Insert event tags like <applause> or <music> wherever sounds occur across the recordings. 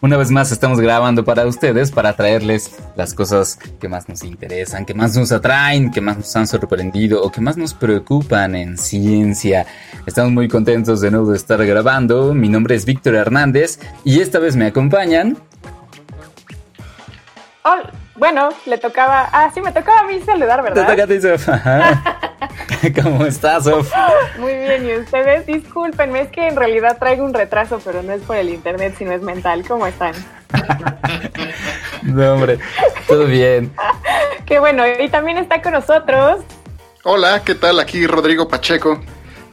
Una vez más estamos grabando para ustedes para traerles las cosas que más nos interesan, que más nos atraen, que más nos han sorprendido o que más nos preocupan en ciencia. Estamos muy contentos de nuevo de estar grabando. Mi nombre es Víctor Hernández y esta vez me acompañan. Hola. Bueno, le tocaba. Ah, sí, me tocaba a mí saludar, ¿verdad? Te toca a ti, Sof. <laughs> <laughs> ¿Cómo estás, Sof? Muy bien, y ustedes, discúlpenme, es que en realidad traigo un retraso, pero no es por el internet, sino es mental. ¿Cómo están? <laughs> no, hombre, todo bien. Qué bueno, y también está con nosotros. Hola, ¿qué tal? Aquí Rodrigo Pacheco.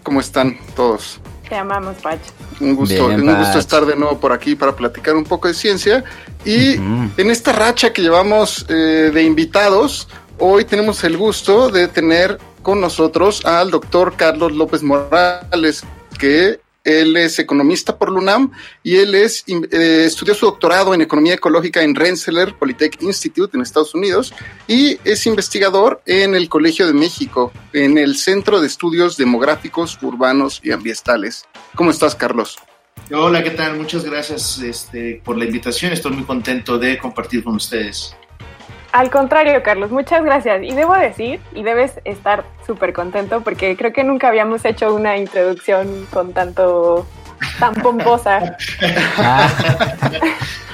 ¿Cómo están todos? Te amamos, Pacho. Un gusto, un gusto estar de nuevo por aquí para platicar un poco de ciencia. Y en esta racha que llevamos eh, de invitados, hoy tenemos el gusto de tener con nosotros al doctor Carlos López Morales, que él es economista por LUNAM y él es, eh, estudió su doctorado en economía ecológica en Rensselaer Polytech Institute en Estados Unidos y es investigador en el Colegio de México, en el Centro de Estudios Demográficos, Urbanos y Ambientales. ¿Cómo estás, Carlos? Hola, ¿qué tal? Muchas gracias este, por la invitación. Estoy muy contento de compartir con ustedes. Al contrario, Carlos, muchas gracias. Y debo decir, y debes estar súper contento, porque creo que nunca habíamos hecho una introducción con tanto, tan pomposa. <laughs>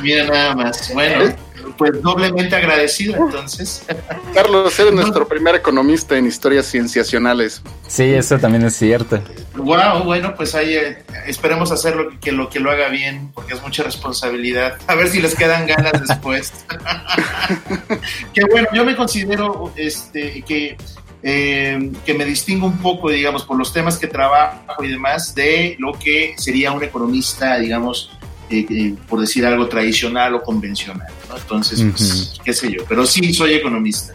Mira nada más. Bueno, pues doblemente agradecido entonces. <laughs> Carlos, eres nuestro primer economista en historias cienciacionales. Sí, eso también es cierto. Wow, bueno, pues ahí eh, esperemos hacerlo que lo que lo haga bien, porque es mucha responsabilidad. A ver si les quedan ganas después. <laughs> que bueno, yo me considero este que eh, que me distingo un poco, digamos, por los temas que trabajo y demás, de lo que sería un economista, digamos, eh, eh, por decir algo tradicional o convencional. ¿no? Entonces, pues, qué sé yo, pero sí soy economista.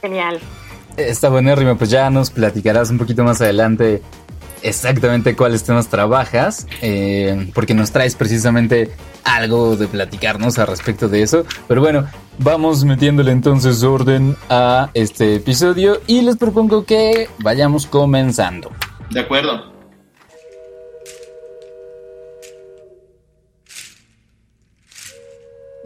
Genial. Está buenérrimo, pues ya nos platicarás un poquito más adelante exactamente cuáles temas trabajas, eh, porque nos traes precisamente algo de platicarnos al respecto de eso. Pero bueno, vamos metiéndole entonces orden a este episodio y les propongo que vayamos comenzando. De acuerdo.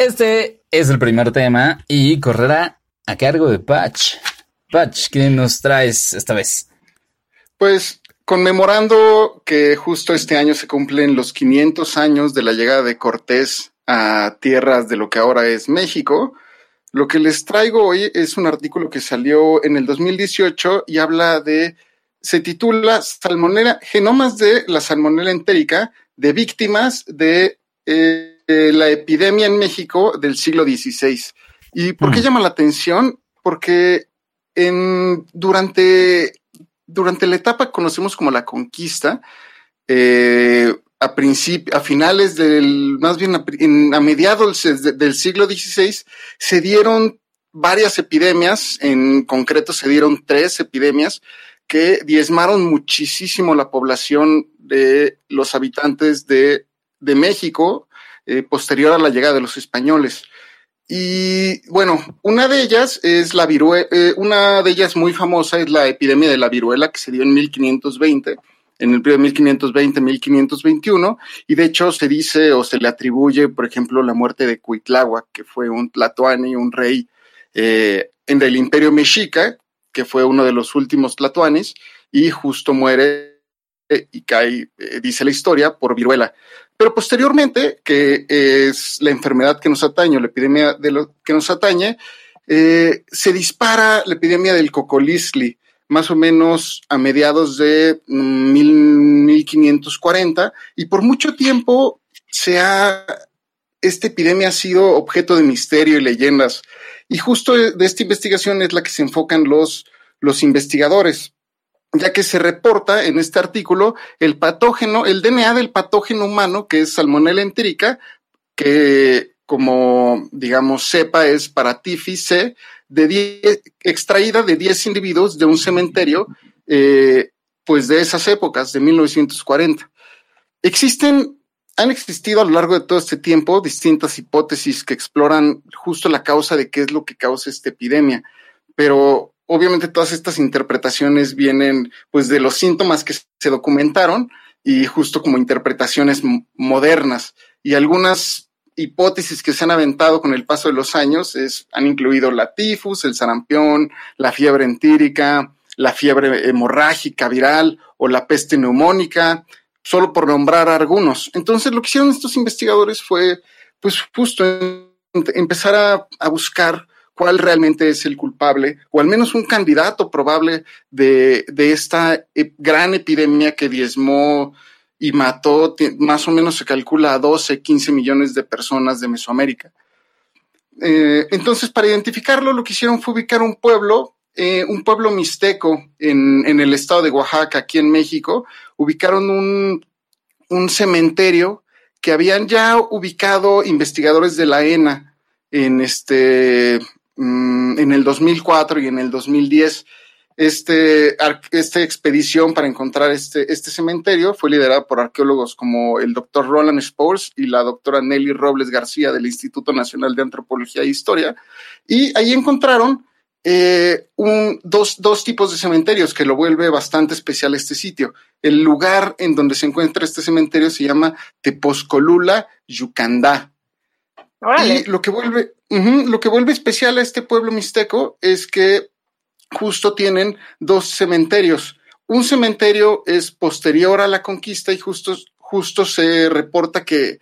Este es el primer tema y correrá a cargo de Patch. Patch, ¿qué nos traes esta vez? Pues conmemorando que justo este año se cumplen los 500 años de la llegada de Cortés a tierras de lo que ahora es México, lo que les traigo hoy es un artículo que salió en el 2018 y habla de, se titula Salmonela, genomas de la salmonela entérica de víctimas de eh, la epidemia en México del siglo XVI. ¿Y por qué llama la atención? Porque en, durante durante la etapa que conocemos como la conquista, eh, a, a finales del, más bien a, mediados del siglo XVI, se dieron varias epidemias, en concreto se dieron tres epidemias que diezmaron muchísimo la población de los habitantes de, México eh, posterior a la llegada de los españoles. Y bueno, una de ellas es la viruela, eh, una de ellas muy famosa es la epidemia de la viruela que se dio en 1520, en el periodo 1520-1521, y de hecho se dice o se le atribuye, por ejemplo, la muerte de Cuitláhuac, que fue un tlatoani, un rey eh, en el imperio mexica, que fue uno de los últimos tlatoanis, y justo muere y cae, eh, dice la historia, por viruela. Pero posteriormente, que es la enfermedad que nos atañe, la epidemia de lo que nos atañe, eh, se dispara la epidemia del cocolisli, más o menos a mediados de 1540 y por mucho tiempo se ha, esta epidemia ha sido objeto de misterio y leyendas. Y justo de esta investigación es la que se enfocan los, los investigadores, ya que se reporta en este artículo el patógeno, el DNA del patógeno humano, que es Salmonella entérica, que como digamos cepa es para C, de extraída de 10 individuos de un cementerio, eh, pues de esas épocas, de 1940. Existen han existido a lo largo de todo este tiempo distintas hipótesis que exploran justo la causa de qué es lo que causa esta epidemia, pero obviamente todas estas interpretaciones vienen pues de los síntomas que se documentaron y justo como interpretaciones modernas y algunas hipótesis que se han aventado con el paso de los años es, han incluido la tifus, el sarampión, la fiebre entírica, la fiebre hemorrágica viral o la peste neumónica, solo por nombrar algunos. Entonces lo que hicieron estos investigadores fue, pues justo empezar a, buscar cuál realmente es el culpable, o al menos un candidato probable de, esta gran epidemia que diezmó y mató, más o menos se calcula a 12, 15 millones de personas de Mesoamérica. Eh, entonces, para identificarlo, lo que hicieron fue ubicar un pueblo eh, un pueblo mixteco en, el estado de Oaxaca, aquí en México, ubicaron un cementerio que habían ya ubicado investigadores de la ENA en este mm, en el 2004 y en el 2010. Este, esta expedición para encontrar este, este cementerio fue liderada por arqueólogos como el doctor Roland Spores y la doctora Nelly Robles García del Instituto Nacional de Antropología e Historia. Y ahí encontraron eh, dos, tipos de cementerios que lo vuelve bastante especial este sitio. El lugar en donde se encuentra este cementerio se llama Tepozcolula, Yucandá. Y lo que, vuelve, lo que vuelve especial a este pueblo mixteco es que justo tienen dos cementerios. Un cementerio es posterior a la conquista y justo, justo se reporta que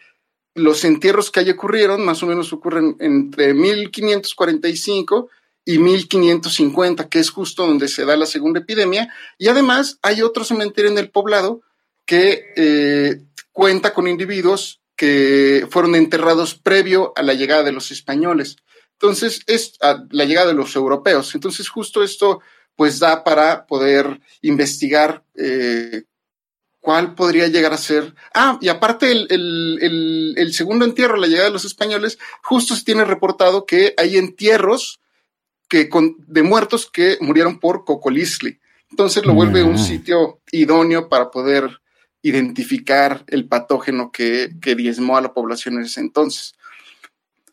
los entierros que allí ocurrieron, más o menos ocurren entre 1545 y 1550, que es justo donde se da la segunda epidemia. Y además hay otro cementerio en el poblado que eh, cuenta con individuos que fueron enterrados previo a la llegada de los españoles. Entonces, es a la llegada de los europeos. Entonces, justo esto pues da para poder investigar eh, cuál podría llegar a ser. Ah, y aparte el, el, el, segundo entierro, la llegada de los españoles, justo se tiene reportado que hay entierros que con, de muertos que murieron por cocolisli. Entonces lo vuelve un mm. sitio idóneo para poder identificar el patógeno que, que diezmó a la población en ese entonces.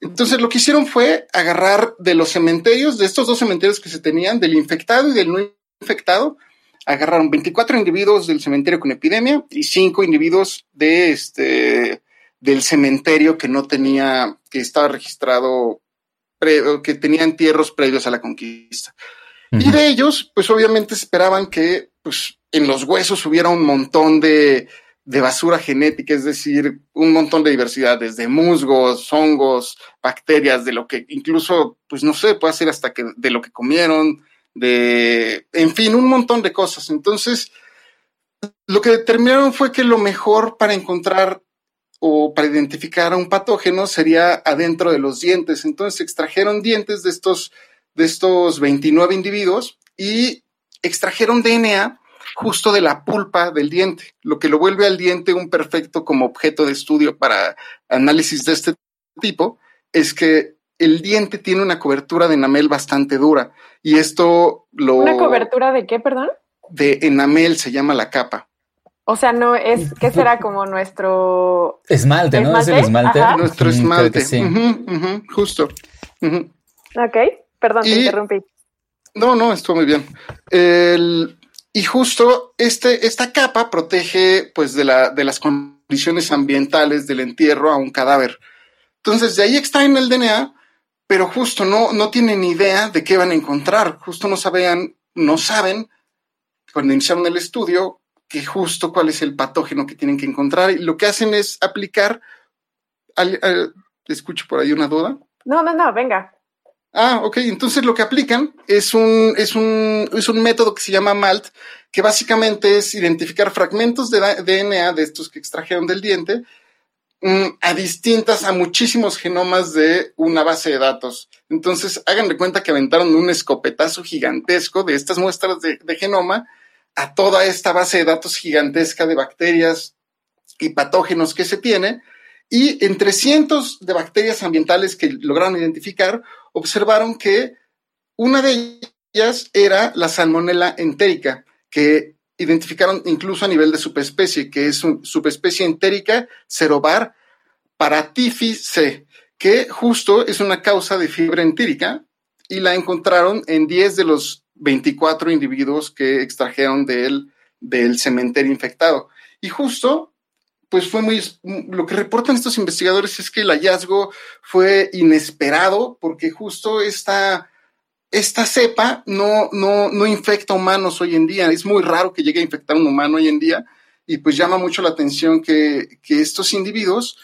Entonces lo que hicieron fue agarrar de los cementerios, de estos dos cementerios que se tenían, del infectado y del no infectado, agarraron 24 individuos del cementerio con epidemia y 5 individuos de este del cementerio que no tenía, que estaba registrado que tenían entierros previos a la conquista. Y de ellos, pues obviamente esperaban que pues, en los huesos hubiera un montón de, de basura genética, es decir, un montón de diversidad, desde musgos, hongos, bacterias, de lo que incluso, pues no sé, puede ser hasta que de lo que comieron, de, en fin, un montón de cosas. Entonces, lo que determinaron fue que lo mejor para encontrar o para identificar a un patógeno sería adentro de los dientes. Entonces extrajeron dientes de estos, de estos 29 individuos y extrajeron DNA justo de la pulpa del diente, lo que lo vuelve al diente un perfecto como objeto de estudio para análisis de este tipo, es que el diente tiene una cobertura de enamel bastante dura y esto lo... ¿Una cobertura de qué, perdón? De enamel se llama la capa. O sea, no es, ¿qué será como nuestro esmalte, ¿no? Es el esmalte. Nuestro esmalte. Sí. justo. Ok, perdón, te interrumpí. No, no, estuvo muy bien. El, y justo este, esta capa protege pues de, la, de las condiciones ambientales del entierro a un cadáver. Entonces, de ahí extraen el DNA, pero justo no, no tienen idea de qué van a encontrar. Justo no sabían, no saben, cuando iniciaron el estudio, que justo cuál es el patógeno que tienen que encontrar. Y lo que hacen es aplicar. Al, escucho por ahí una duda. No, no, no, venga. Ah, ok. Entonces lo que aplican es un, es un, es un método que se llama MALT, que básicamente es identificar fragmentos de DNA de estos que extrajeron del diente mm, a distintas, a muchísimos genomas de una base de datos. Entonces, hagan de cuenta que aventaron un escopetazo gigantesco de estas muestras de, de genoma a toda esta base de datos gigantesca de bacterias y patógenos que se tiene. Y entre cientos de bacterias ambientales que lograron identificar, observaron que una de ellas era la salmonella entérica, que identificaron incluso a nivel de subespecie, que es una subespecie entérica cerobar paratifi C, que justo es una causa de fiebre entírica y la encontraron en 10 de los 24 individuos que extrajeron del cementerio infectado. Y justo pues fue muy, lo que reportan estos investigadores es que el hallazgo fue inesperado porque justo esta, esta cepa no, no, no infecta humanos hoy en día. Es muy raro que llegue a infectar a un humano hoy en día y pues llama mucho la atención que, que estos individuos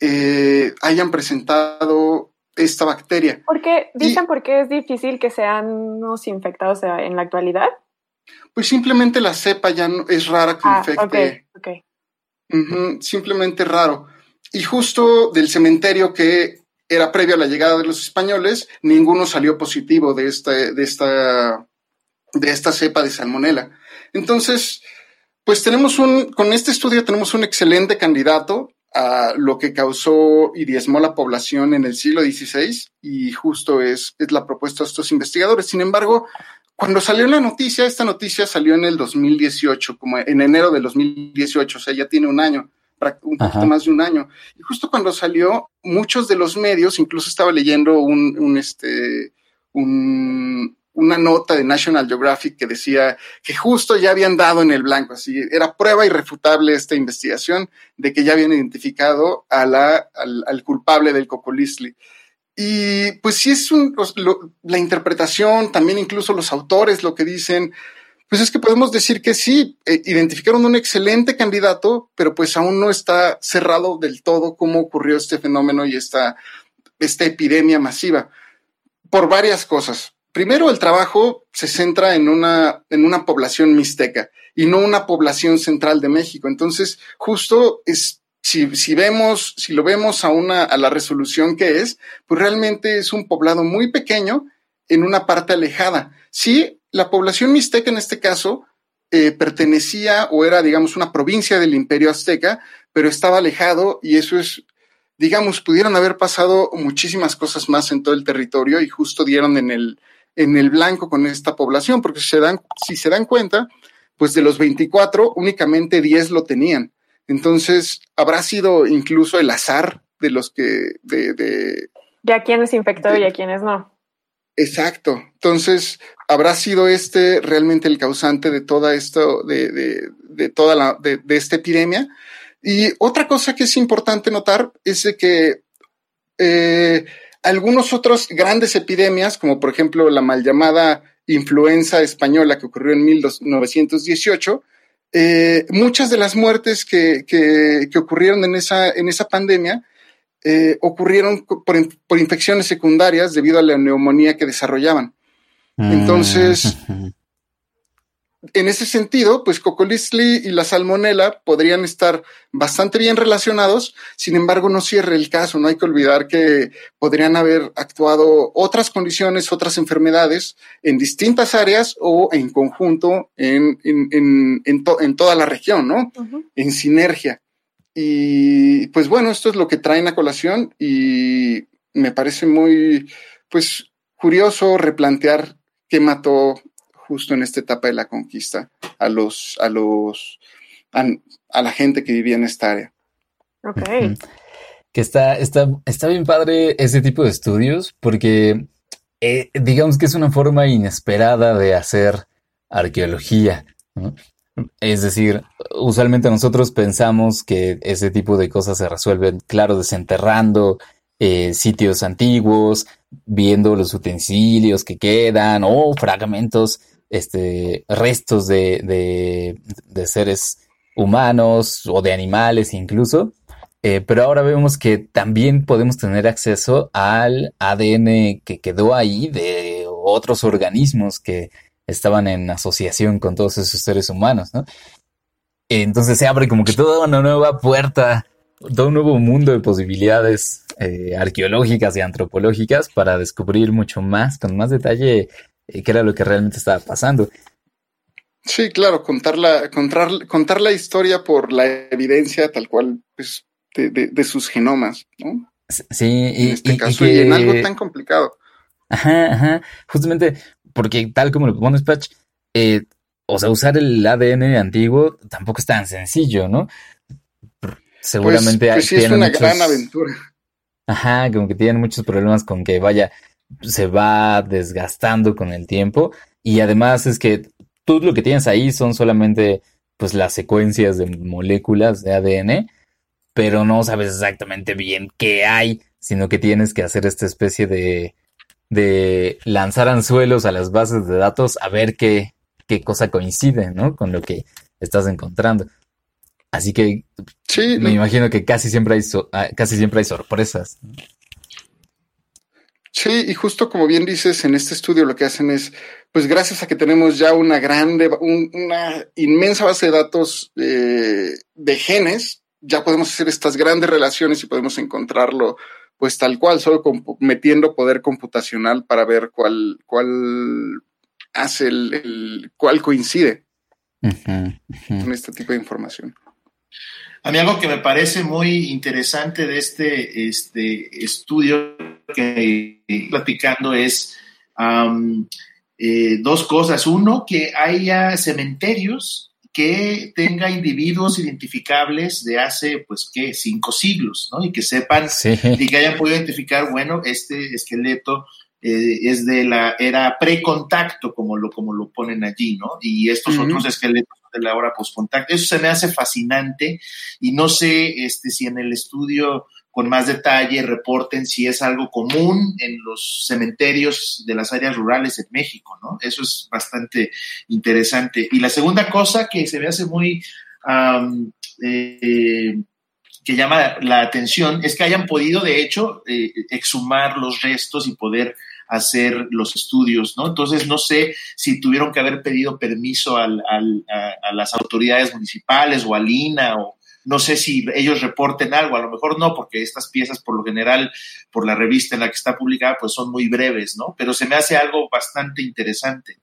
eh, hayan presentado esta bacteria. ¿Por qué? ¿Dicen por qué es difícil que sean los infectados en la actualidad? Pues simplemente la cepa ya no, es rara que Ah, infecte. ok, simplemente raro. Y justo del cementerio que era previo a la llegada de los españoles, ninguno salió positivo de esta, de esta, de esta cepa de salmonela. Entonces, pues tenemos un, con este estudio tenemos un excelente candidato a lo que causó y diezmó la población en el siglo XVI y justo es, es la propuesta de estos investigadores. Sin embargo, cuando salió la noticia, esta noticia salió en el 2018, como en enero del 2018, o sea, ya tiene un año, un poquito Ajá. más de un año. Y justo cuando salió, muchos de los medios, incluso estaba leyendo un, un, este, un- una nota de National Geographic que decía que justo ya habían dado en el blanco, así era prueba irrefutable esta investigación de que ya habían identificado a la, al, al culpable del cocolistli. Y pues sí es la interpretación, también incluso los autores lo que dicen, pues es que podemos decir que sí, eh, identificaron un excelente candidato, pero pues aún no está cerrado del todo cómo ocurrió este fenómeno y esta, esta epidemia masiva, por varias cosas. Primero, el trabajo se centra en una, en una población mixteca y no una población central de México. Entonces, justo es, si, vemos, si lo vemos a una, a la resolución que es, pues realmente es un poblado muy pequeño en una parte alejada. Sí, la población mixteca en este caso eh, pertenecía o era, digamos, una provincia del imperio azteca, pero estaba alejado y eso es, digamos, pudieron haber pasado muchísimas cosas más en todo el territorio y justo dieron en el, en el blanco con esta población, porque si se dan, si se dan cuenta, pues de los 24, únicamente 10 lo tenían. Entonces, habrá sido incluso el azar de los que, de, de, Ya a quienes infectó y a quienes no. Exacto. Entonces, habrá sido este realmente el causante de toda esto, de, de, de toda la, de, de, esta epidemia. Y otra cosa que es importante notar es de que eh, algunos otros grandes epidemias, como por ejemplo la mal llamada influenza española que ocurrió en 1918, eh, muchas de las muertes que, que, que ocurrieron en esa, en esa pandemia eh, ocurrieron por, por, infecciones secundarias debido a la neumonía que desarrollaban. Entonces, <laughs> en ese sentido, pues Cocolistli y la salmonela podrían estar bastante bien relacionados, sin embargo, no cierre el caso. No hay que olvidar que podrían haber actuado otras condiciones, otras enfermedades en distintas áreas o en conjunto en, en, en, en, to en toda la región, ¿no? Uh -huh. En sinergia. Y pues bueno, esto es lo que traen a colación y me parece muy, pues, curioso replantear qué mató justo en esta etapa de la conquista a los, a los, a, a la gente que vivía en esta área. Ok. Que está, está, está bien padre ese tipo de estudios porque eh, digamos que es una forma inesperada de hacer arqueología. ¿no? Es decir, usualmente nosotros pensamos que ese tipo de cosas se resuelven, claro, desenterrando eh, sitios antiguos, viendo los utensilios que quedan o fragmentos, este, restos de, de, seres humanos o de animales incluso. Eh, pero ahora vemos que también podemos tener acceso al ADN que quedó ahí de otros organismos que estaban en asociación con todos esos seres humanos, ¿no? Entonces se abre como que toda una nueva puerta, todo un nuevo mundo de posibilidades eh, arqueológicas y antropológicas para descubrir mucho más, con más detalle, eh, qué era lo que realmente estaba pasando. Sí, claro, contar la, contar, contar la historia por la evidencia tal cual, pues, de, de, sus genomas, ¿no? Sí, y, en este caso, y en algo tan complicado. Ajá, ajá. Justamente porque tal como lo pones, Patch, eh, o sea, usar el ADN antiguo tampoco es tan sencillo, ¿no? Seguramente pues, pues sí, es una gran aventura. Ajá, como que tienen muchos problemas con que vaya, se va desgastando con el tiempo. Y además es que tú lo que tienes ahí son solamente pues las secuencias de moléculas de ADN, pero no sabes exactamente bien qué hay, sino que tienes que hacer esta especie de de lanzar anzuelos a las bases de datos a ver qué, qué cosa coincide, ¿no? Con lo que estás encontrando. Así que sí, me imagino que casi siempre hay ah, casi siempre hay sorpresas. Sí, y justo como bien dices, en este estudio lo que hacen es, pues gracias a que tenemos ya una grande, una inmensa base de datos eh, de genes, ya podemos hacer estas grandes relaciones y podemos encontrarlo pues tal cual, solo metiendo poder computacional para ver cuál, cuál hace el, cuál coincide con este tipo de información. A mí algo que me parece muy interesante de este, este estudio que estoy platicando es eh, dos cosas. Uno, que haya cementerios que tenga individuos identificables de hace, pues, ¿qué? Cinco siglos, ¿no? Y que sepan y que hayan podido identificar, bueno, este esqueleto eh, es de la era precontacto, como lo, como lo ponen allí, ¿no? Y estos otros esqueletos de la hora postcontacto. Eso se me hace fascinante y no sé este, si en el estudio con más detalle reporten si es algo común en los cementerios de las áreas rurales en México, ¿no? Eso es bastante interesante. Y la segunda cosa que se me hace muy... Eh, que llama la atención es que hayan podido, de hecho, eh, exhumar los restos y poder hacer los estudios, ¿no? Entonces, no sé si tuvieron que haber pedido permiso al, a, las autoridades municipales o al INA o, no sé si ellos reporten algo, a lo mejor no, porque estas piezas por lo general, por la revista en la que está publicada, pues son muy breves, ¿no? Pero se me hace algo bastante interesante.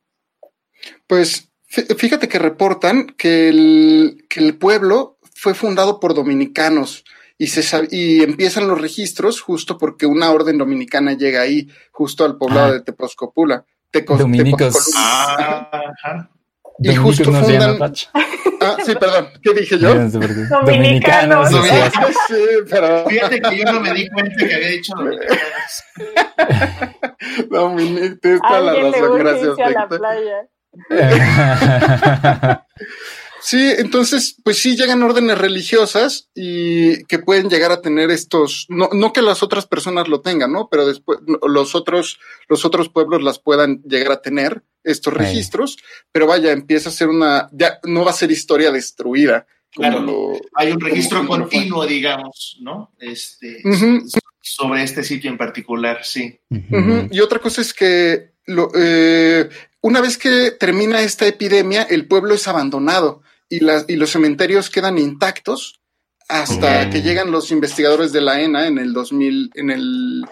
Pues fíjate que reportan que el pueblo fue fundado por dominicanos y, se y empiezan los registros justo porque una orden dominicana llega ahí, justo al poblado de Tepozcopula. Dominicos. Ah, y justo fundan... Ah, sí, perdón. ¿Qué dije yo? Dominicanos. Sí, pero... Fíjate que yo no me di cuenta que había dicho dominicanos. <laughs> Dominic, tienes toda la razón. Gracias, a la playa. <laughs> <laughs> Sí, entonces, pues sí llegan órdenes religiosas y que pueden llegar a tener estos, no, no que las otras personas lo tengan, ¿no? Pero después los otros, los otros pueblos las puedan llegar a tener estos registros, pero vaya, empieza a ser una, ya no va a ser historia destruida. claro, hay un registro continuo, digamos, ¿no? Este, sobre este sitio en particular, sí. Y otra cosa es que lo, eh, una vez que termina esta epidemia, el pueblo es abandonado y, y los cementerios quedan intactos hasta que llegan los investigadores de la ENA en el 2000, en el,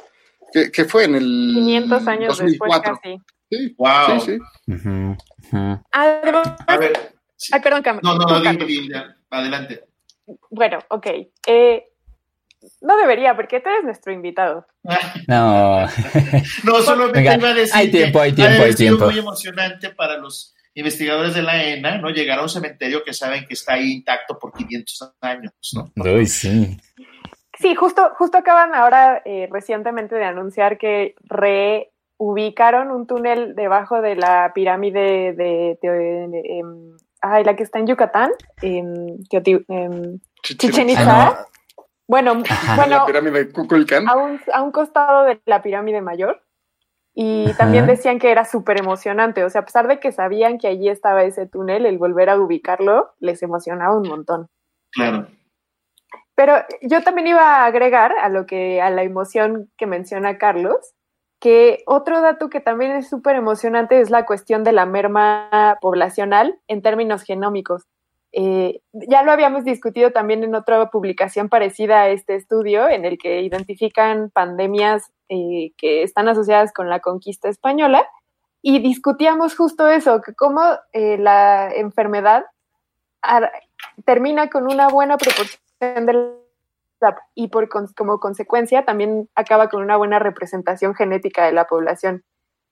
¿qué, fue? En el 500 años después casi. Sí, wow. sí, sí. a ver, Ay, perdón, Cam No, no, no, adelante. Bueno, ok. Eh, no debería, porque tú eres nuestro invitado. <laughs> No. no, solamente iba a decir. Hay tiempo, hay tiempo, hay tiempo. Es muy emocionante para los investigadores de la ENA, ¿no? Llegar a un cementerio que saben que está ahí intacto por 500 años, ¿no? Uy, sí. Sí, justo, justo acaban ahora eh, recientemente de anunciar que reubicaron un túnel debajo de la pirámide de, em, ay, la que está en Yucatán, en Chichen Itza. Ah, bueno, <laughs> bueno, A un, a un costado de la pirámide mayor. Y también decían que era súper emocionante, o sea, a pesar de que sabían que allí estaba ese túnel, el volver a ubicarlo les emocionaba un montón. Claro. Pero yo también iba a agregar a lo que, a la emoción que menciona Carlos, que otro dato que también es súper emocionante es la cuestión de la merma poblacional en términos genómicos. Eh, ya lo habíamos discutido también en otra publicación parecida a este estudio, en el que identifican pandemias eh, que están asociadas con la conquista española, y discutíamos justo eso, que cómo eh, la enfermedad termina con una buena proporción de y por como consecuencia también acaba con una buena representación genética de la población.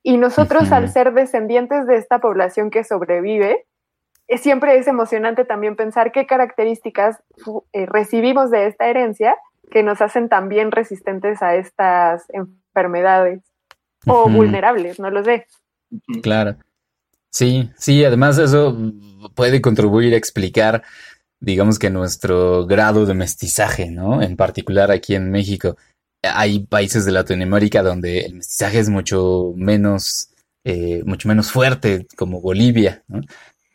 Y nosotros, al ser descendientes de esta población que sobrevive, siempre es emocionante también pensar qué características eh, recibimos de esta herencia que nos hacen también resistentes a estas enfermedades o vulnerables, no lo sé. Claro. Sí, sí, además eso puede contribuir a explicar, digamos que nuestro grado de mestizaje, ¿no? En particular aquí en México. Hay países de Latinoamérica donde el mestizaje es mucho menos, eh, mucho menos fuerte, como Bolivia, ¿no?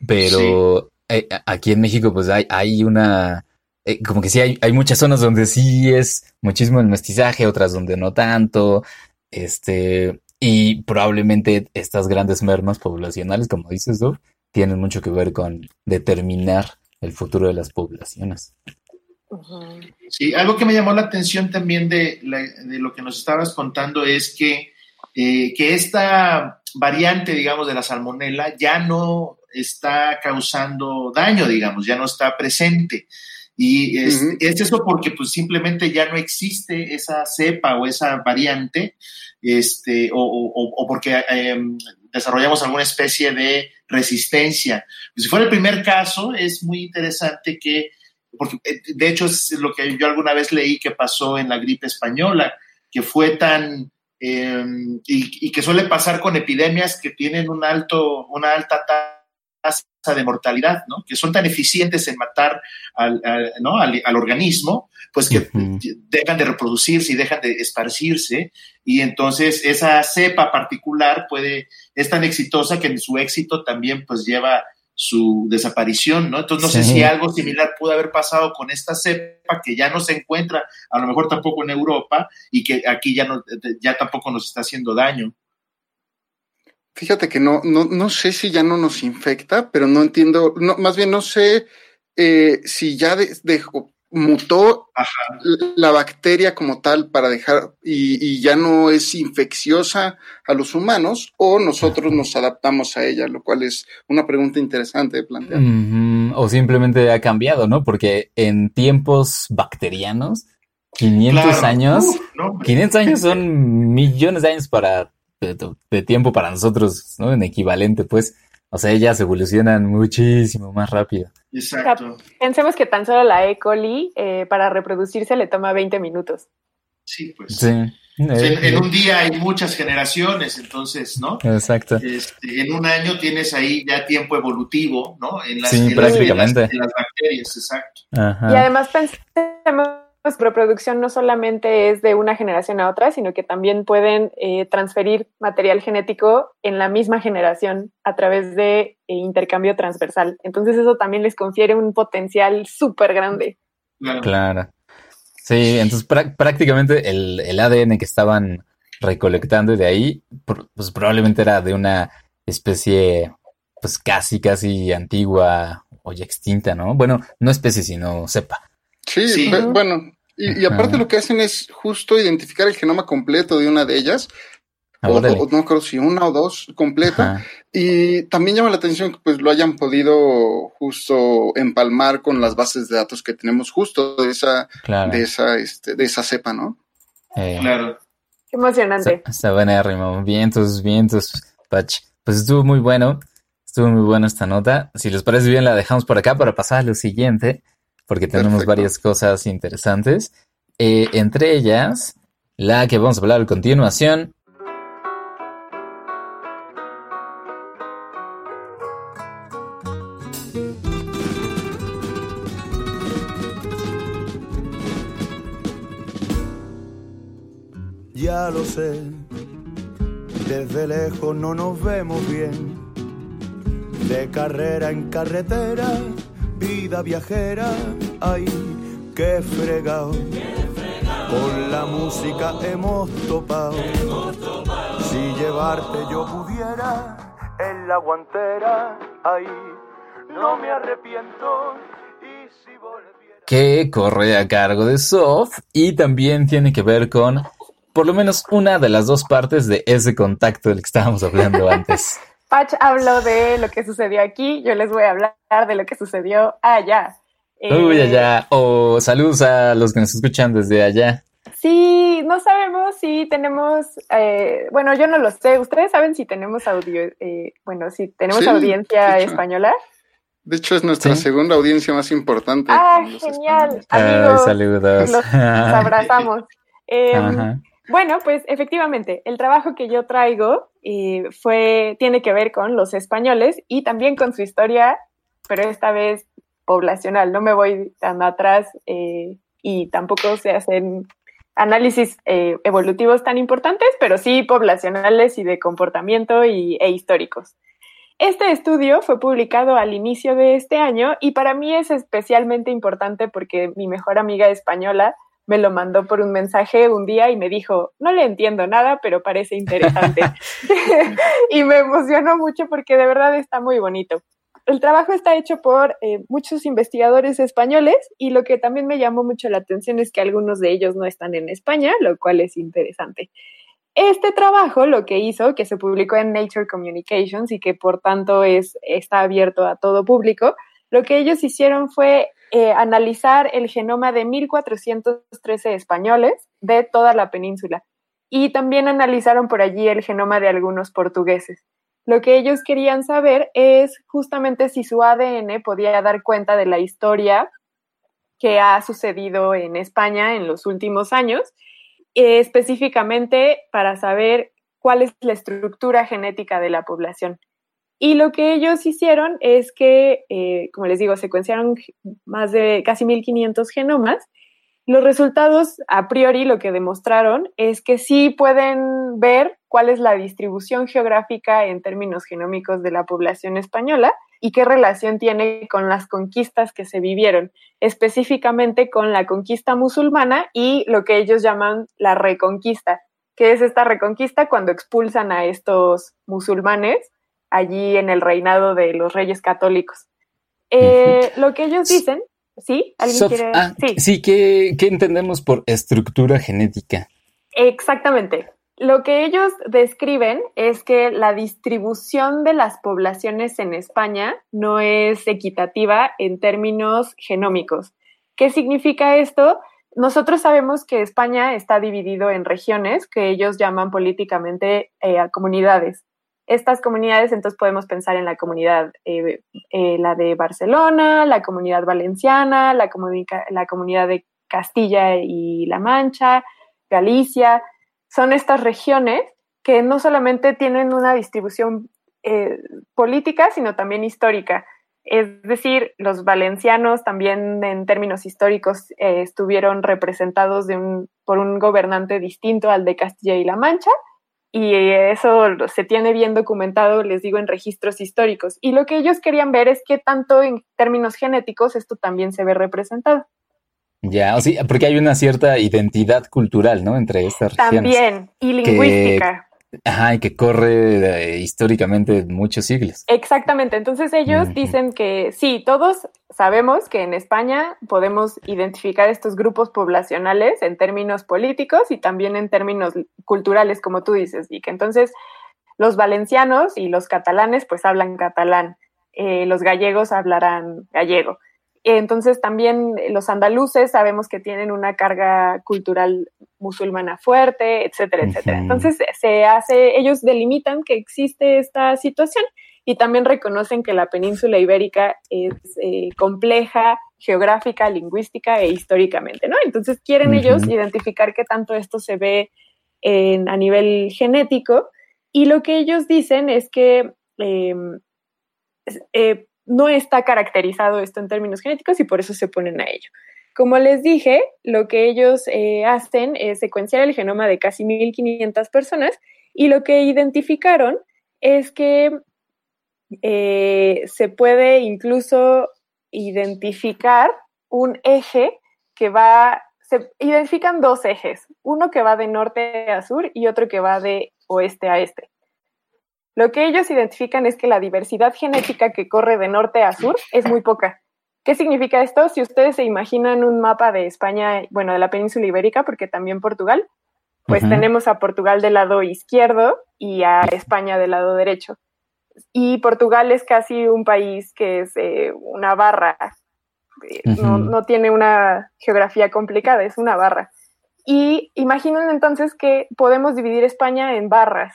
Pero eh, aquí en México, pues hay, hay una, eh, como que sí, hay, hay muchas zonas donde sí es muchísimo el mestizaje, otras donde no tanto, este, y probablemente estas grandes mermas poblacionales, como dices, Dov, tienen mucho que ver con determinar el futuro de las poblaciones. Sí, algo que me llamó la atención también de, de lo que nos estabas contando es que, eh, que esta variante, digamos, de la salmonela ya no está causando daño, digamos, ya no está presente. Y es, eso porque pues simplemente ya no existe esa cepa o esa variante, este, o, porque em, desarrollamos alguna especie de resistencia. Pues, si fuera el primer caso, es muy interesante que, porque eh, de hecho es lo que yo alguna vez leí que pasó en la gripe española, que fue tan, y, y, que suele pasar con epidemias que tienen un alto, una alta tasa tasa de mortalidad, ¿no? Que son tan eficientes en matar al, ¿no? al, organismo, pues que dejan de reproducirse y dejan de esparcirse. Y entonces esa cepa particular puede, es tan exitosa que en su éxito también pues lleva su desaparición, ¿no? Entonces no sé si algo similar pudo haber pasado con esta cepa que ya no se encuentra, a lo mejor tampoco en Europa y que aquí ya no, ya tampoco nos está haciendo daño. Fíjate que no, no, no sé si ya no nos infecta, pero no entiendo, no, más bien no sé eh, si ya dejó, mutó la bacteria como tal para dejar y, ya no es infecciosa a los humanos o nosotros nos adaptamos a ella, lo cual es una pregunta interesante de plantear. O simplemente ha cambiado, ¿no? Porque en tiempos bacterianos, 500 años, 500 años son millones de años para de, tiempo para nosotros, ¿no? En equivalente, pues. O sea, ellas evolucionan muchísimo más rápido. Exacto. pensemos que tan solo la E. coli eh, para reproducirse le toma 20 minutos. Sí, pues. Sí. en, un día hay muchas generaciones, entonces, ¿no? Exacto. Este, en un año tienes ahí ya tiempo evolutivo, ¿no? En las, sí, prácticamente. en las, bacterias, exacto. Y además pensemos pues, reproducción no solamente es de una generación a otra, sino que también pueden eh, transferir material genético en la misma generación a través de eh, intercambio transversal. Entonces eso también les confiere un potencial súper grande. Claro. Sí, entonces prácticamente el, el, ADN que estaban recolectando de ahí, pues probablemente era de una especie pues casi, casi antigua o ya extinta, ¿no? Bueno, no especie, sino cepa. Sí, bueno, y, aparte lo que hacen es justo identificar el genoma completo de una de ellas, o, no creo si una o dos completa, y también llama la atención que pues lo hayan podido justo empalmar con las bases de datos que tenemos justo de esa, de esa, este, de esa cepa, ¿no? Eh, claro. Qué emocionante. Está, buena, vientos, vientos, Pach. Pues estuvo muy bueno, estuvo muy buena esta nota. Si les parece bien, la dejamos por acá para pasar a lo siguiente porque tenemos varias cosas interesantes. Eh, entre ellas, la que vamos a hablar a continuación. Ya lo sé, desde lejos no nos vemos bien, de carrera en carretera vida viajera, ay, qué fregado. Con la música hemos topado. Si llevarte yo pudiera en la guantera, ahí no me arrepiento. Y si volviera. que corre a cargo de Soft y también tiene que ver con por lo menos una de las dos partes de ese contacto del que estábamos hablando <laughs> antes. Patch habló de lo que sucedió aquí, yo les voy a hablar de lo que sucedió allá. Eh, Uy, allá. O saludos a los que nos escuchan desde allá. Sí, no sabemos si tenemos, eh, bueno, yo no lo sé, ¿ustedes saben si tenemos audio, eh, bueno, si tenemos Sí, audiencia de hecho. española? De hecho, es nuestra Sí. segunda audiencia más importante. Ah, Los genial, españoles. Ay, amigos, saludos. los <laughs> abrazamos. Bueno, pues efectivamente, el trabajo que yo traigo eh, fue, tiene que ver con los españoles y también con su historia, pero esta vez poblacional. No me voy tan atrás eh, y tampoco se hacen análisis eh, evolutivos tan importantes, pero sí poblacionales y de comportamiento y, e históricos. Este estudio fue publicado al inicio de este año y para mí es especialmente importante porque mi mejor amiga española me lo mandó por un mensaje un día y me dijo, no le entiendo nada, pero parece interesante. <laughs> <laughs> y me emocionó mucho porque de verdad está muy bonito. El trabajo está hecho por eh, muchos investigadores españoles y lo que también me llamó mucho la atención es que algunos de ellos no están en España, lo cual es interesante. Este trabajo lo que hizo, que se publicó en Nature Communications y que por tanto es, está abierto a todo público, lo que ellos hicieron fue eh, analizar el genoma de 1.413 españoles de toda la península y también analizaron por allí el genoma de algunos portugueses. Lo que ellos querían saber es justamente si su ADN podía dar cuenta de la historia que ha sucedido en España en los últimos años, eh, específicamente para saber cuál es la estructura genética de la población. Y lo que ellos hicieron es que, eh, como les digo, secuenciaron más de casi 1500 genomas. Los resultados, a priori, lo que demostraron es que sí pueden ver cuál es la distribución geográfica en términos genómicos de la población española y qué relación tiene con las conquistas que se vivieron, específicamente con la conquista musulmana y lo que ellos llaman la reconquista, que es esta reconquista cuando expulsan a estos musulmanes allí en el reinado de los reyes católicos. Eh, lo que ellos dicen, ¿sí? ¿Alguien Sof, quiere? ah, sí. sí, ¿qué, qué entendemos por estructura genética? Exactamente. Lo que ellos describen es que la distribución de las poblaciones en España no es equitativa en términos genómicos. ¿Qué significa esto? Nosotros sabemos que España está dividido en regiones que ellos llaman políticamente eh, a comunidades. Estas comunidades, entonces podemos pensar en la comunidad, eh, eh, la de Barcelona, la comunidad valenciana, la, la comunidad de Castilla y La Mancha, Galicia, son estas regiones que no solamente tienen una distribución eh, política, sino también histórica. Es decir, los valencianos también en términos históricos estuvieron representados de un, por un gobernante distinto al de Castilla y La Mancha, y eso se tiene bien documentado, les digo, en registros históricos. Y lo que ellos querían ver es que tanto en términos genéticos esto también se ve representado. Ya, o sea, porque hay una cierta identidad cultural, ¿no? Entre estas regiones. También, y lingüística. Ajá, y que corre eh, históricamente muchos siglos. Exactamente, entonces ellos dicen que sí, todos sabemos que en España podemos identificar estos grupos poblacionales en términos políticos y también en términos culturales, como tú dices, y que entonces los valencianos y los catalanes pues hablan catalán, eh, los gallegos hablarán gallego. Entonces también los andaluces sabemos que tienen una carga cultural musulmana fuerte, etcétera, etcétera. Entonces se hace, ellos delimitan que existe esta situación y también reconocen que la península ibérica es eh, compleja geográfica, lingüística e históricamente, ¿no? Entonces quieren ellos identificar qué tanto esto se ve en- a nivel genético y lo que ellos dicen es que eh, es- eh, no está caracterizado esto en términos genéticos y por eso se ponen a ello. Como les dije, lo que ellos eh, hacen es secuenciar el genoma de casi 1.500 personas y lo que identificaron es que eh, se puede incluso identificar un eje que va, se identifican dos ejes, uno que va de norte a sur y otro que va de oeste a este. Lo que ellos identifican es que la diversidad genética que corre de norte a sur es muy poca. ¿Qué significa esto? Si ustedes se imaginan un mapa de España, bueno, de la península ibérica, porque también Portugal, pues tenemos a Portugal del lado izquierdo y a España del lado derecho. Y Portugal es casi un país que es eh, una barra, eh, no, no tiene una geografía complicada, es una barra. Y imaginen entonces que podemos dividir España en barras.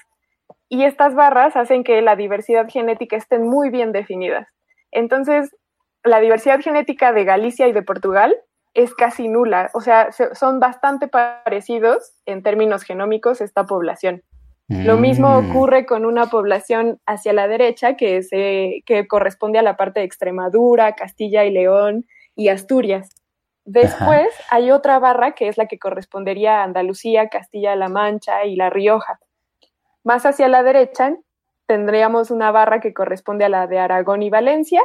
Y estas barras hacen que la diversidad genética estén muy bien definidas. Entonces, la diversidad genética de Galicia y de Portugal es casi nula. O sea, se- son bastante parecidos en términos genómicos esta población. Lo mismo Mm. ocurre con una población hacia la derecha que, es, eh, que corresponde a la parte de Extremadura, Castilla y León y Asturias. Después hay otra barra que es la que correspondería a Andalucía, Castilla-La Mancha y La Rioja. Más hacia la derecha tendríamos una barra que corresponde a la de Aragón y Valencia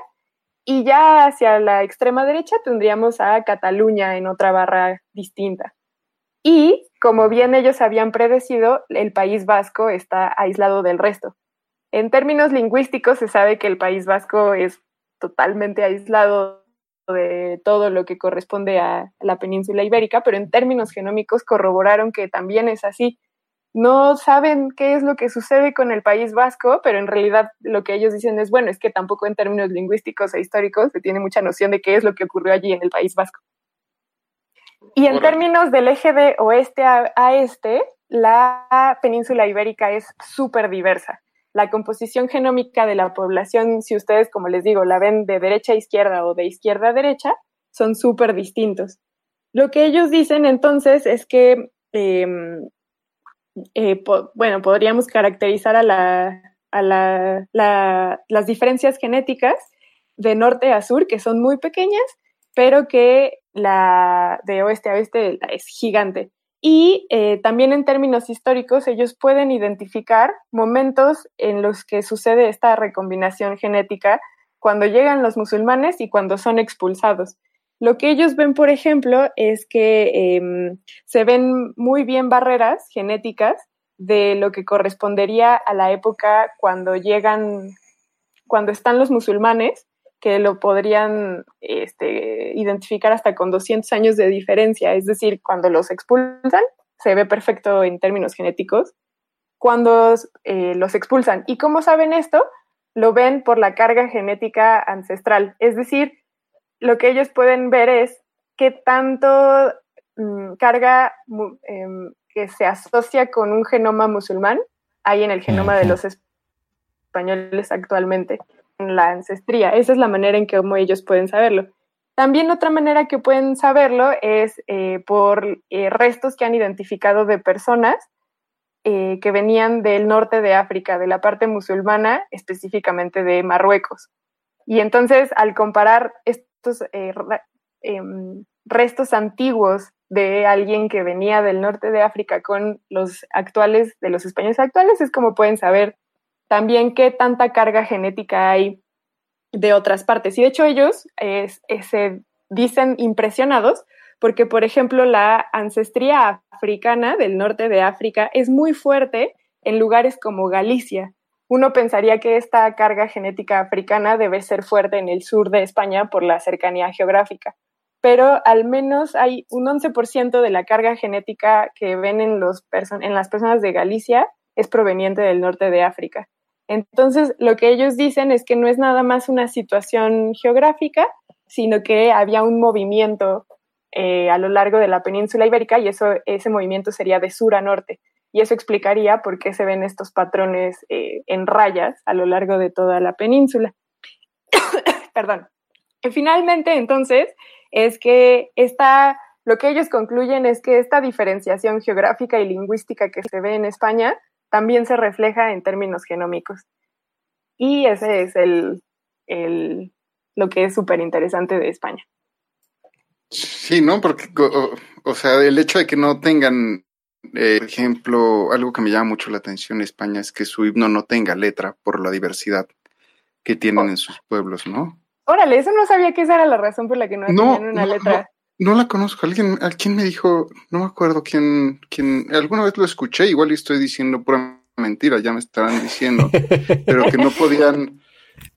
y ya hacia la extrema derecha tendríamos a Cataluña en otra barra distinta. Y como bien ellos habían predecido, el País Vasco está aislado del resto. En términos lingüísticos se sabe que el País Vasco es totalmente aislado de todo lo que corresponde a la península ibérica, pero en términos genómicos corroboraron que también es así. No saben qué es lo que sucede con el País Vasco, pero en realidad lo que ellos dicen es, bueno, es que tampoco en términos lingüísticos e históricos se tiene mucha noción de qué es lo que ocurrió allí en el País Vasco. Y en términos del eje de oeste a, a este, la península ibérica es súper diversa. La composición genómica de la población, si ustedes, como les digo, la ven de derecha a izquierda o de izquierda a derecha, son súper distintos. Lo que ellos dicen entonces es que, eh, eh, bueno, podríamos caracterizar a, la, a la, la, las diferencias genéticas de norte a sur, que son muy pequeñas, pero que la de oeste a oeste es gigante. Y eh, también en términos históricos, ellos pueden identificar momentos en los que sucede esta recombinación genética cuando llegan los musulmanes y cuando son expulsados. Lo que ellos ven, por ejemplo, es que eh, se ven muy bien barreras genéticas de lo que correspondería a la época cuando llegan, cuando están los musulmanes, que lo podrían este, identificar hasta con 200 años de diferencia, es decir, cuando los expulsan, se ve perfecto en términos genéticos, cuando eh, los expulsan. ¿Y cómo saben esto? Lo ven por la carga genética ancestral, es decir, lo que ellos pueden ver es qué tanto mmm, carga eh, que se asocia con un genoma musulmán hay en el genoma de los españoles actualmente en la ancestría. Esa es la manera en que ellos pueden saberlo. También otra manera que pueden saberlo es eh, por eh, restos que han identificado de personas eh, que venían del norte de África, de la parte musulmana, específicamente de Marruecos. Y entonces, al comparar estos em, restos antiguos de alguien que venía del norte de África con los actuales, de los españoles actuales, es como pueden saber también qué tanta carga genética hay de otras partes. Y de hecho ellos se dicen impresionados porque, por ejemplo, la ancestría africana del norte de África es muy fuerte en lugares como Galicia. Uno pensaría que esta carga genética africana debe ser fuerte en el sur de España por la cercanía geográfica, pero al menos hay un 11% de la carga genética que ven en, las personas de Galicia es proveniente del norte de África. Entonces, lo que ellos dicen es que no es nada más una situación geográfica, sino que había un movimiento eh, a lo largo de la península ibérica y eso, ese movimiento sería de sur a norte. Y eso explicaría por qué se ven estos patrones eh, en rayas a lo largo de toda la península. <coughs> Perdón. Y finalmente, entonces, es que esta, lo que ellos concluyen es que esta diferenciación geográfica y lingüística que se ve en España también se refleja en términos genómicos. Y ese es el, el lo que es súper interesante de España. Sí, ¿no? Porque, o, o, sea, el hecho de que no tengan, eh, por ejemplo, algo que me llama mucho la atención en España es que su himno no tenga letra por la diversidad que tienen oh. en sus pueblos, ¿no? Órale, eso no sabía que esa era la razón por la que no, no tenían una no, letra. No la conozco. Alguien, alguien me dijo, no me acuerdo quién, quién, alguna vez lo escuché, igual estoy diciendo pura mentira, ya me estarán diciendo, <laughs> pero que no podían,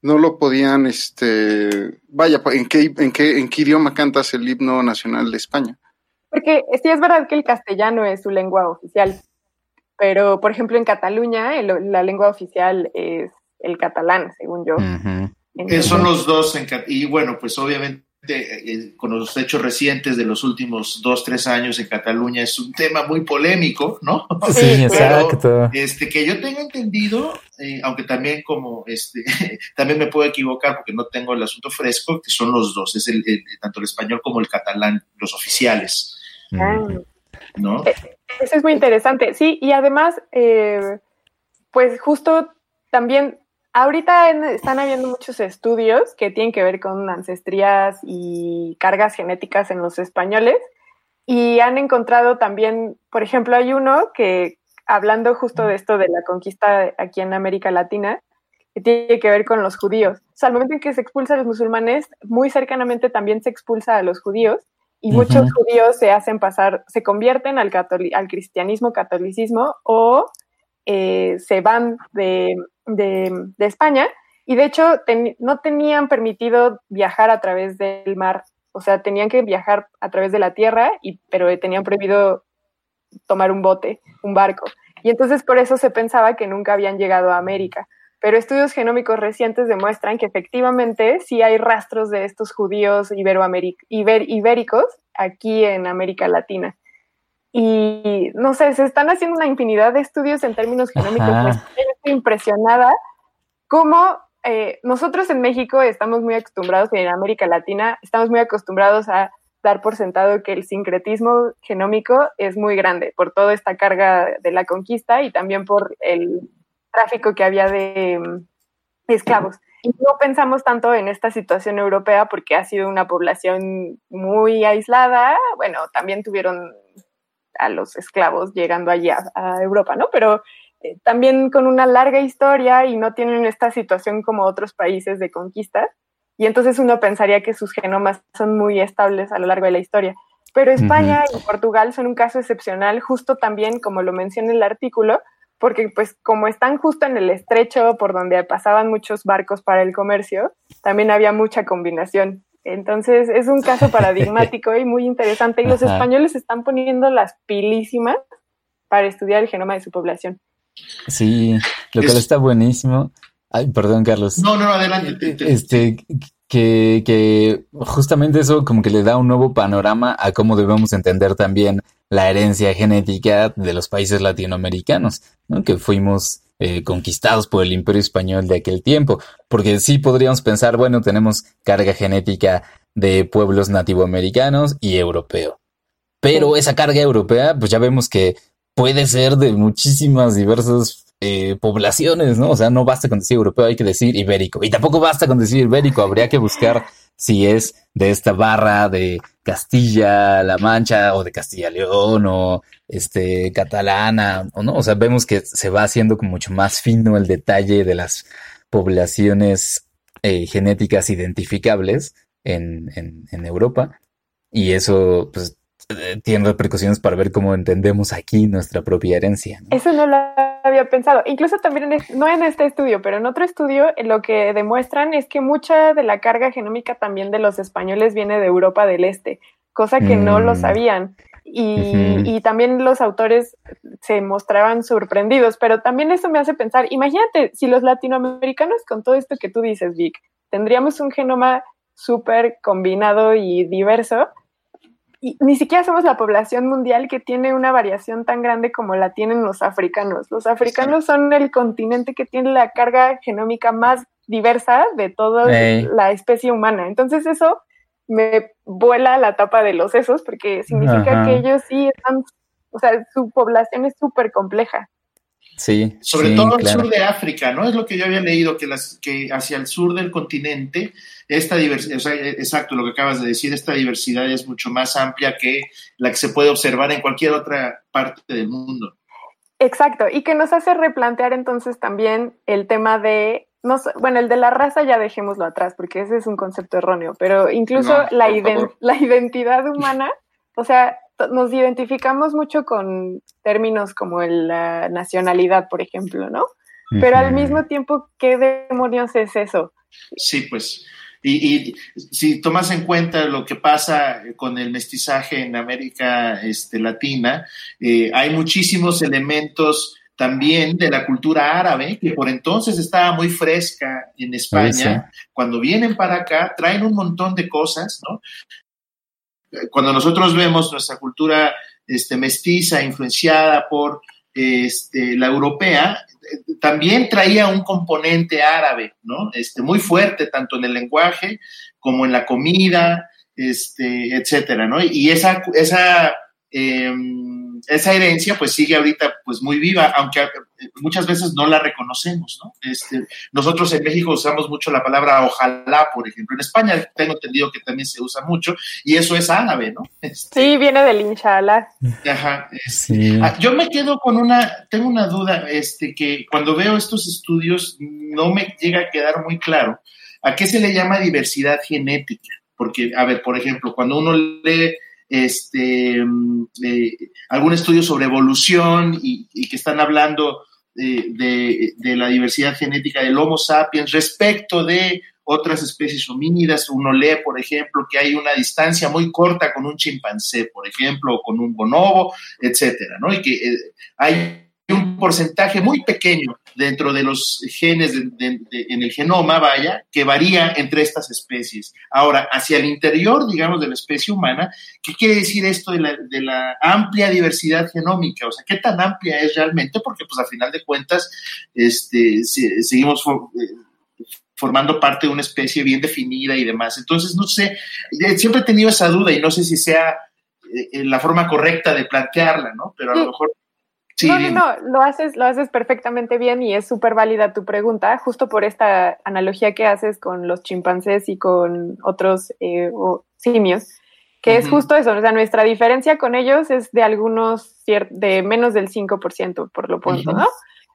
no lo podían, este, vaya, ¿en qué, en qué, en qué idioma cantas el himno nacional de España? Porque sí es verdad que el castellano es su lengua oficial, pero por ejemplo en Cataluña la lengua oficial es el catalán, según yo. son los dos, y bueno, pues obviamente eh, con los hechos recientes de los últimos dos, tres años en Cataluña es un tema muy polémico, ¿no? Sí, exacto. Este, que yo tenga entendido, eh, aunque también como, este, <laughs> también me puedo equivocar porque no tengo el asunto fresco, que son los dos, es el, tanto el español como el catalán, los oficiales. Ah. ¿No? Eh, eso es muy interesante, sí, y además, pues justo también Ahorita están habiendo muchos estudios que tienen que ver con ancestrías y cargas genéticas en los españoles y han encontrado también, por ejemplo, hay uno que, hablando justo de esto de la conquista aquí en América Latina, que tiene que ver con los judíos. O sea, al momento en que se expulsa a los musulmanes, muy cercanamente también se expulsa a los judíos y muchos judíos se hacen pasar, se convierten al, al cristianismo, catolicismo o eh, se van de, España y de hecho no tenían permitido viajar a través del mar, o sea, tenían que viajar a través de la tierra, y, pero tenían prohibido tomar un bote, un barco. Y entonces por eso se pensaba que nunca habían llegado a América. Pero estudios genómicos recientes demuestran que efectivamente sí hay rastros de estos judíos ibéricos aquí en América Latina. Y no sé, se están haciendo una infinidad de estudios en términos genómicos. Pues, estoy impresionada cómo eh, nosotros en México estamos muy acostumbrados, y en América Latina estamos muy acostumbrados a dar por sentado que el sincretismo genómico es muy grande por toda esta carga de la conquista y también por el tráfico que había de, de esclavos. Y no pensamos tanto en esta situación europea porque ha sido una población muy aislada. Bueno, también tuvieron a los esclavos llegando allí a, Europa, ¿no? Pero eh, también con una larga historia y no tienen esta situación como otros países de conquista. Y entonces uno pensaría que sus genomas son muy estables a lo largo de la historia. Pero España y Portugal son un caso excepcional, justo también, como lo menciona el artículo, porque pues como están justo en el estrecho por donde pasaban muchos barcos para el comercio, también había mucha combinación. Entonces es un caso paradigmático y muy interesante. Y los españoles están poniendo las pilísimas para estudiar el genoma de su población. Sí, lo cual está buenísimo. Ay, perdón, Carlos. No, no, adelante. Este, que, que justamente eso como que le da un nuevo panorama a cómo debemos entender también la herencia genética de los países latinoamericanos, ¿no? que fuimos eh, conquistados por el imperio español de aquel tiempo, porque sí podríamos pensar, bueno, tenemos carga genética de pueblos nativoamericanos y europeo, pero esa carga europea, pues ya vemos que puede ser de muchísimas diversas eh, poblaciones, ¿no? O sea, no basta con decir europeo, hay que decir ibérico. Y tampoco basta con decir ibérico, habría que buscar si es de esta barra de Castilla-La Mancha o de Castilla-León o este catalana o no, o sea, vemos que se va haciendo con mucho más fino el detalle de las poblaciones eh, genéticas identificables en, en, en Europa y eso pues eh, tiene repercusiones para ver cómo entendemos aquí nuestra propia herencia. Eso no lo había pensado. Incluso también, no en este estudio, pero en otro estudio, lo que demuestran es que mucha de la carga genómica también de los españoles viene de Europa del Este, cosa que no lo mm. sabían. Y, y, también los autores se mostraban sorprendidos, pero también eso me hace pensar, imagínate, si los latinoamericanos con todo esto que tú dices, Vic, tendríamos un genoma súper combinado y diverso, y ni siquiera somos la población mundial que tiene una variación tan grande como la tienen los africanos. Los africanos son el continente que tiene la carga genómica más diversa de toda la especie humana. Entonces eso me vuela la tapa de los sesos porque significa que ellos sí están, o sea, su población es súper compleja. Sí. Sobre todo el sur de África, ¿no? Es lo que yo había leído, que, las, que hacia el sur del continente, esta diversidad, o sea, exacto lo que acabas de decir, esta diversidad es mucho más amplia que la que se puede observar en cualquier otra parte del mundo. Exacto, y que nos hace replantear entonces también el tema de no sé, bueno, el de la raza ya dejémoslo atrás porque ese es un concepto erróneo, pero incluso No, la, por iden- favor. la identidad humana, o sea, nos identificamos mucho con términos como el- la nacionalidad, por ejemplo, ¿no? Pero al mismo tiempo, ¿qué demonios es eso? Sí, pues. Y, y si tomas en cuenta lo que pasa con el mestizaje en América este, Latina, eh, hay muchísimos elementos también de la cultura árabe que por entonces estaba muy fresca en España. Cuando vienen para acá, traen un montón de cosas, ¿no? Cuando nosotros vemos nuestra cultura este, mestiza, influenciada por este, la europea, también traía un componente árabe, ¿no? Este, muy fuerte, tanto en el lenguaje como en la comida, este, etcétera, ¿no? Y esa, esa, eh, esa herencia, pues sigue ahorita, pues muy viva, aunque eh, muchas veces no la reconocemos, ¿no? Este, nosotros en México usamos mucho la palabra ojalá, por ejemplo. En España tengo entendido que también se usa mucho, y eso es árabe, ¿no? Este, Sí, viene del inshallah. Ajá, este, Sí. Ah, Yo me quedo con una, tengo una duda, este, que cuando veo estos estudios no me llega a quedar muy claro a qué se le llama diversidad genética. Porque, a ver, por ejemplo, cuando uno lee este, mm, eh, algún estudio sobre evolución y, que están hablando de, de la diversidad genética del Homo sapiens respecto de otras especies homínidas. Uno lee, por ejemplo, que hay una distancia muy corta con un chimpancé, por ejemplo, o con un bonobo, etcétera, ¿no? Y que eh, hay un porcentaje muy pequeño dentro de los genes de- de- de- en el genoma, vaya, que varía entre estas especies. Ahora, hacia el interior, digamos, de la especie humana, ¿qué quiere decir esto de la, de la amplia diversidad genómica? O sea, ¿qué tan amplia es realmente? Porque, pues, a final de cuentas, este, se- seguimos for- eh, formando parte de una especie bien definida y demás. Entonces, no sé, eh, siempre he tenido esa duda y no sé si sea eh, la forma correcta de plantearla, ¿no? Pero a lo mejor... Sí, no, no, lo haces, lo haces perfectamente bien y es súper válida tu pregunta, justo por esta analogía que haces con los chimpancés y con otros eh, simios, que es justo eso, o sea, nuestra diferencia con ellos es de algunos, de menos del 5% por lo pronto. ¿no?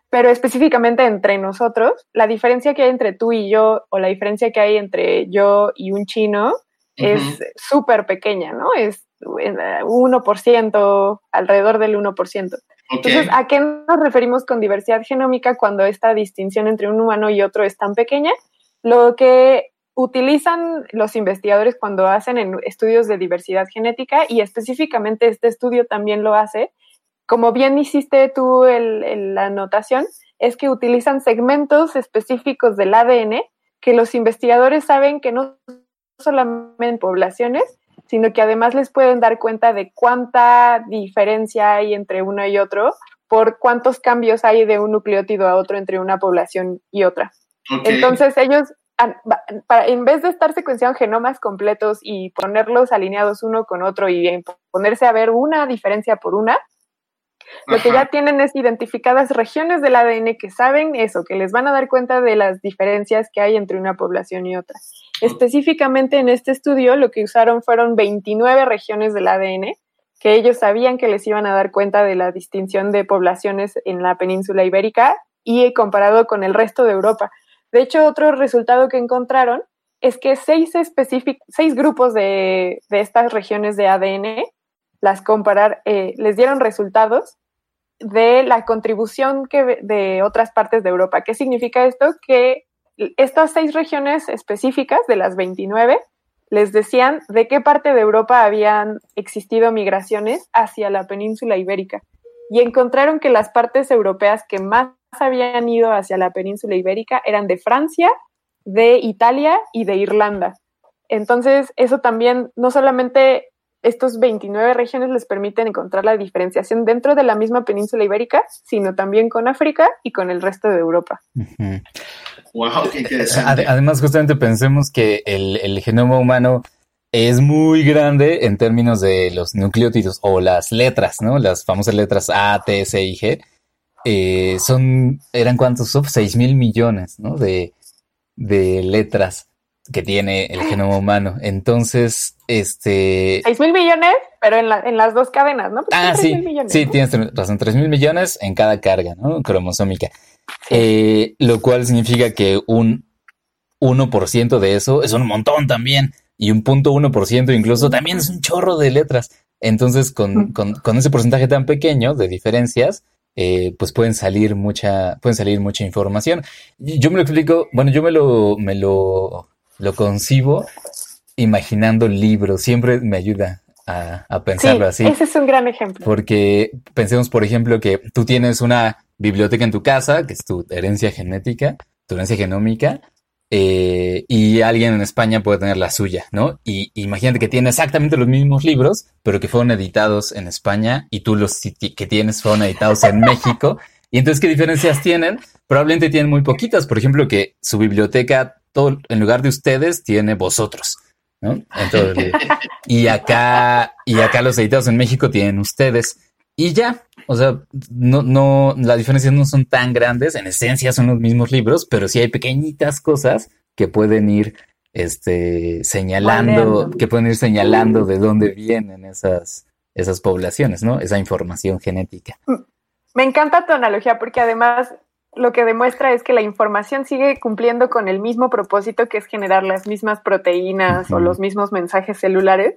Pero específicamente entre nosotros, la diferencia que hay entre tú y yo o la diferencia que hay entre yo y un chino es súper pequeña, ¿no? Es eh, 1%, alrededor del 1%. Entonces, ¿a qué nos referimos con diversidad genómica cuando esta distinción entre un humano y otro es tan pequeña? Lo que utilizan los investigadores cuando hacen en estudios de diversidad genética, y específicamente este estudio también lo hace, como bien hiciste tú el- el- la anotación, es que utilizan segmentos específicos del ADN que los investigadores saben que no solamente en poblaciones, sino que además les pueden dar cuenta de cuánta diferencia hay entre uno y otro por cuántos cambios hay de un nucleótido a otro entre una población y otra. Entonces ellos, para- en vez de estar secuenciando genomas completos y ponerlos alineados uno con otro y ponerse a ver una diferencia por una, lo que ya tienen es identificadas regiones del ADN que saben eso, que les van a dar cuenta de las diferencias que hay entre una población y otra. Específicamente en este estudio lo que usaron fueron 29 regiones del ADN que ellos sabían que les iban a dar cuenta de la distinción de poblaciones en la península ibérica y comparado con el resto de Europa. De hecho, otro resultado que encontraron es que seis, seis grupos de, de estas regiones de ADN las comparar, eh, les dieron resultados de la contribución que, de otras partes de Europa. ¿Qué significa esto? Que estas seis regiones específicas de las 29 les decían de qué parte de Europa habían existido migraciones hacia la península ibérica. Y encontraron que las partes europeas que más habían ido hacia la península ibérica eran de Francia, de Italia y de Irlanda. Entonces, eso también, no solamente estos 29 regiones les permiten encontrar la diferenciación dentro de la misma península ibérica, sino también con África y con el resto de Europa. Wow, qué Ade- interesante. Además, justamente pensemos que el, el genoma humano es muy grande en términos de los nucleótidos o las letras, ¿no? Las famosas letras A, T, C y G. Eh, son, ¿eran cuántos? Son 6 mil millones, ¿no? De, de letras. Que tiene el genoma humano. Entonces, este... 6 mil millones, pero en, la, en las dos cadenas, ¿no? Porque Ah, son 3,000 sí, millones, sí, ¿no? tienes razón, 3 mil millones en cada carga, ¿no? Cromosómica. Eh, lo cual significa que un 1% de eso es un montón también. Y un punto 1% incluso también es un chorro de letras. Entonces, con, con, con ese porcentaje tan pequeño de diferencias, eh, pues pueden salir mucha, pueden salir mucha información. Yo me lo explico, bueno, yo me lo, me lo, lo concibo imaginando libros. Siempre me ayuda a, a Sí, pensarlo así. ese es un gran ejemplo. Porque pensemos, por ejemplo, que tú tienes una biblioteca en tu casa, que es tu herencia genética, tu herencia genómica, eh, y alguien en España puede tener la suya, ¿no? Y imagínate que tiene exactamente los mismos libros, pero que fueron editados en España y tú los que tienes fueron editados en México. Y entonces, ¿qué diferencias tienen? Probablemente tienen muy poquitas. Por ejemplo, que su biblioteca, todo, en lugar de ustedes, tiene vosotros, ¿no? Entonces, y acá, y acá los editados en México tienen ustedes. Y ya, o sea, no, no, las diferencias no son tan grandes, en esencia son los mismos libros, pero sí hay pequeñitas cosas que pueden ir, este, señalando, que pueden ir señalando de dónde vienen esas, esas poblaciones, ¿no? Esa información genética. Me encanta tu analogía porque además lo que demuestra es que la información sigue cumpliendo con el mismo propósito que es generar las mismas proteínas o los mismos mensajes celulares,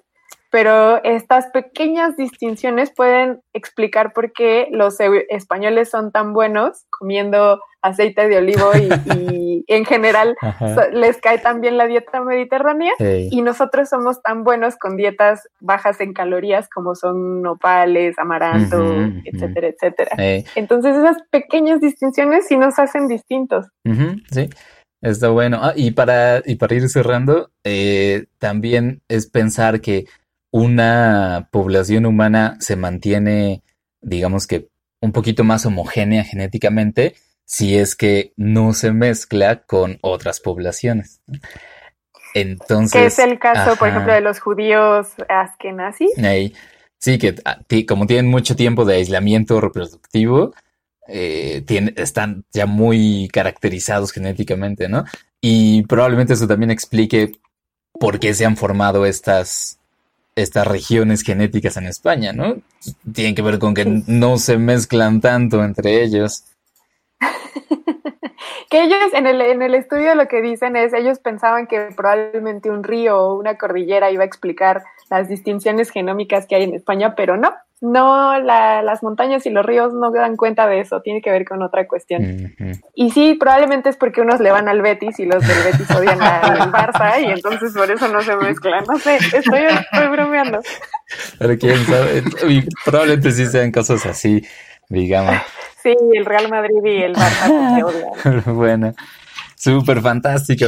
pero estas pequeñas distinciones pueden explicar por qué los eu- españoles son tan buenos comiendo aceite de olivo y, <laughs> y en general so- les cae tan bien la dieta mediterránea y nosotros somos tan buenos con dietas bajas en calorías como son nopales, amaranto, etcétera, etcétera. Entonces esas pequeñas distinciones sí nos hacen distintos. Sí, está bueno. Ah, y para, y para ir cerrando, eh, también es pensar que una población humana se mantiene, digamos que, un poquito más homogénea genéticamente si es que no se mezcla con otras poblaciones. Entonces, que es el caso, por ejemplo, de los judíos askenazis. Sí, que como tienen mucho tiempo de aislamiento reproductivo, eh, tiene- están ya muy caracterizados genéticamente, ¿no? Y probablemente eso también explique por qué se han formado estas, estas regiones genéticas en España, ¿no? Tienen que ver con que no se mezclan tanto entre ellos. <laughs> Que ellos en el, en el estudio lo que dicen es, ellos pensaban que probablemente un río o una cordillera iba a explicar las distinciones genómicas que hay en España, pero no, no, la- las montañas y los ríos no dan cuenta de eso, tiene que ver con otra cuestión. Y sí, probablemente es porque unos le van al Betis y los del Betis odian al Barça y entonces por eso no se mezclan. No sé, estoy, estoy bromeando. Pero quién sabe, y probablemente sí sean cosas así, digamos. Sí, el Real Madrid y el Barça se odian. <laughs> Bueno, súper fantástico.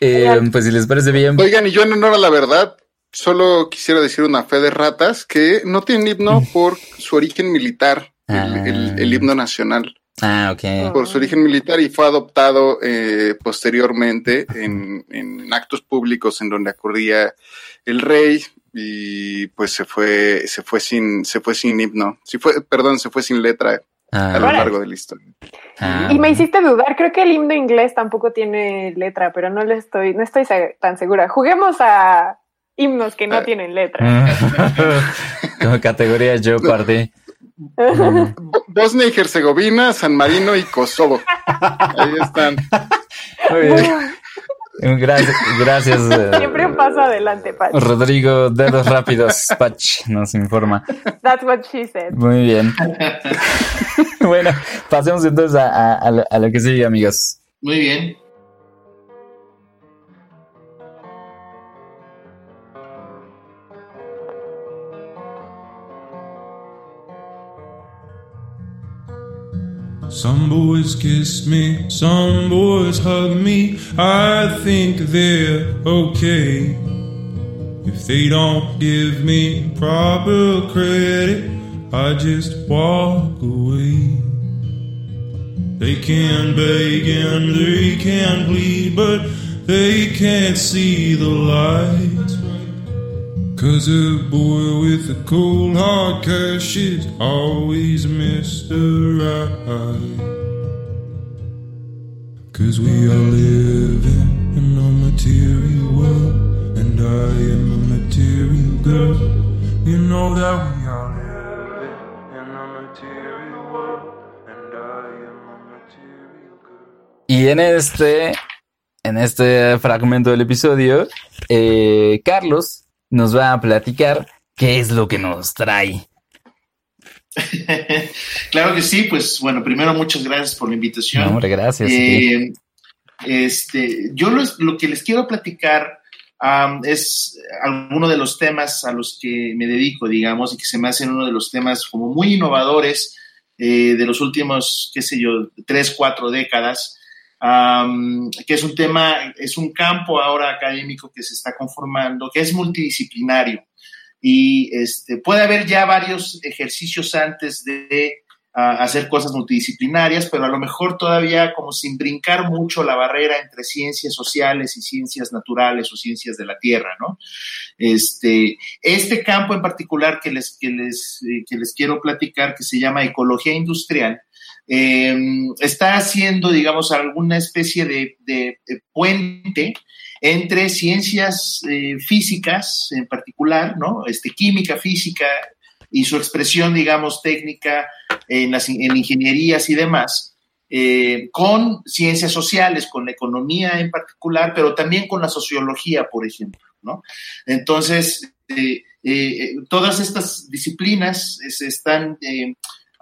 Eh, pues si les parece bien, Oigan, y yo en honor a la verdad, solo quisiera decir una fe de ratas que no tienen himno por su origen militar, el, Ah. el- el himno nacional, ah, ok. por su origen militar y fue adoptado eh, posteriormente en, en actos públicos en donde acudía el rey y pues se fue, se fue sin, se fue sin himno, sí fue, perdón, se fue sin letra a lo Ah, largo de la historia. ah, Y me hiciste dudar, creo que el himno inglés tampoco tiene letra, pero no le estoy, no estoy tan segura. Juguemos a himnos que no Eh. tienen letra. <laughs> Como categoría Jeopardy. Bo- <laughs> Bosnia y Herzegovina, San Marino y Kosovo. Ahí están. Muy bien. Gracias, gracias. eh, Siempre un paso adelante, Patch. Rodrigo, dedos rápidos, Patch nos informa. That's what she said. Muy bien. <laughs> Bueno, pasemos entonces a, a- a lo que sigue, amigos. Muy bien. Some boys kiss me, some boys hug me. I think they're okay. If they don't give me proper credit, I just walk away. They can beg and they can plead, but they can't see the light. Cause a boy with a cold hard cash is always Mr. Right. Cause we are living in a material world, and I am a material girl. You know that we are living in a material world, and I am a material girl. Y en este, en este fragmento del episodio, eh, Carlos nos va a platicar qué es lo que nos trae. <laughs> claro que sí, pues bueno, primero muchas gracias por la invitación. No, hombre, gracias. Eh, este, yo los- lo que les quiero platicar es alguno de los temas a los que me dedico, digamos, y que se me hacen uno de los temas como muy innovadores eh, de los últimos, qué sé yo, tres, cuatro décadas, que es un tema, es un campo ahora académico que se está conformando, que es multidisciplinario. Y este, puede haber ya varios ejercicios antes de hacer cosas multidisciplinarias, pero a lo mejor todavía como sin brincar mucho la barrera entre ciencias sociales y ciencias naturales o ciencias de la Tierra, ¿no? Este, este campo en particular que les, que les, eh, que les quiero platicar, que se llama ecología industrial, eh, está haciendo, digamos, alguna especie de, puente entre ciencias eh, físicas en particular, ¿no? Este, química, física y su expresión, digamos, técnica en, las, en ingenierías y demás, eh, con ciencias sociales, con la economía en particular, pero también con la sociología, por ejemplo, ¿no? Entonces, todas estas disciplinas están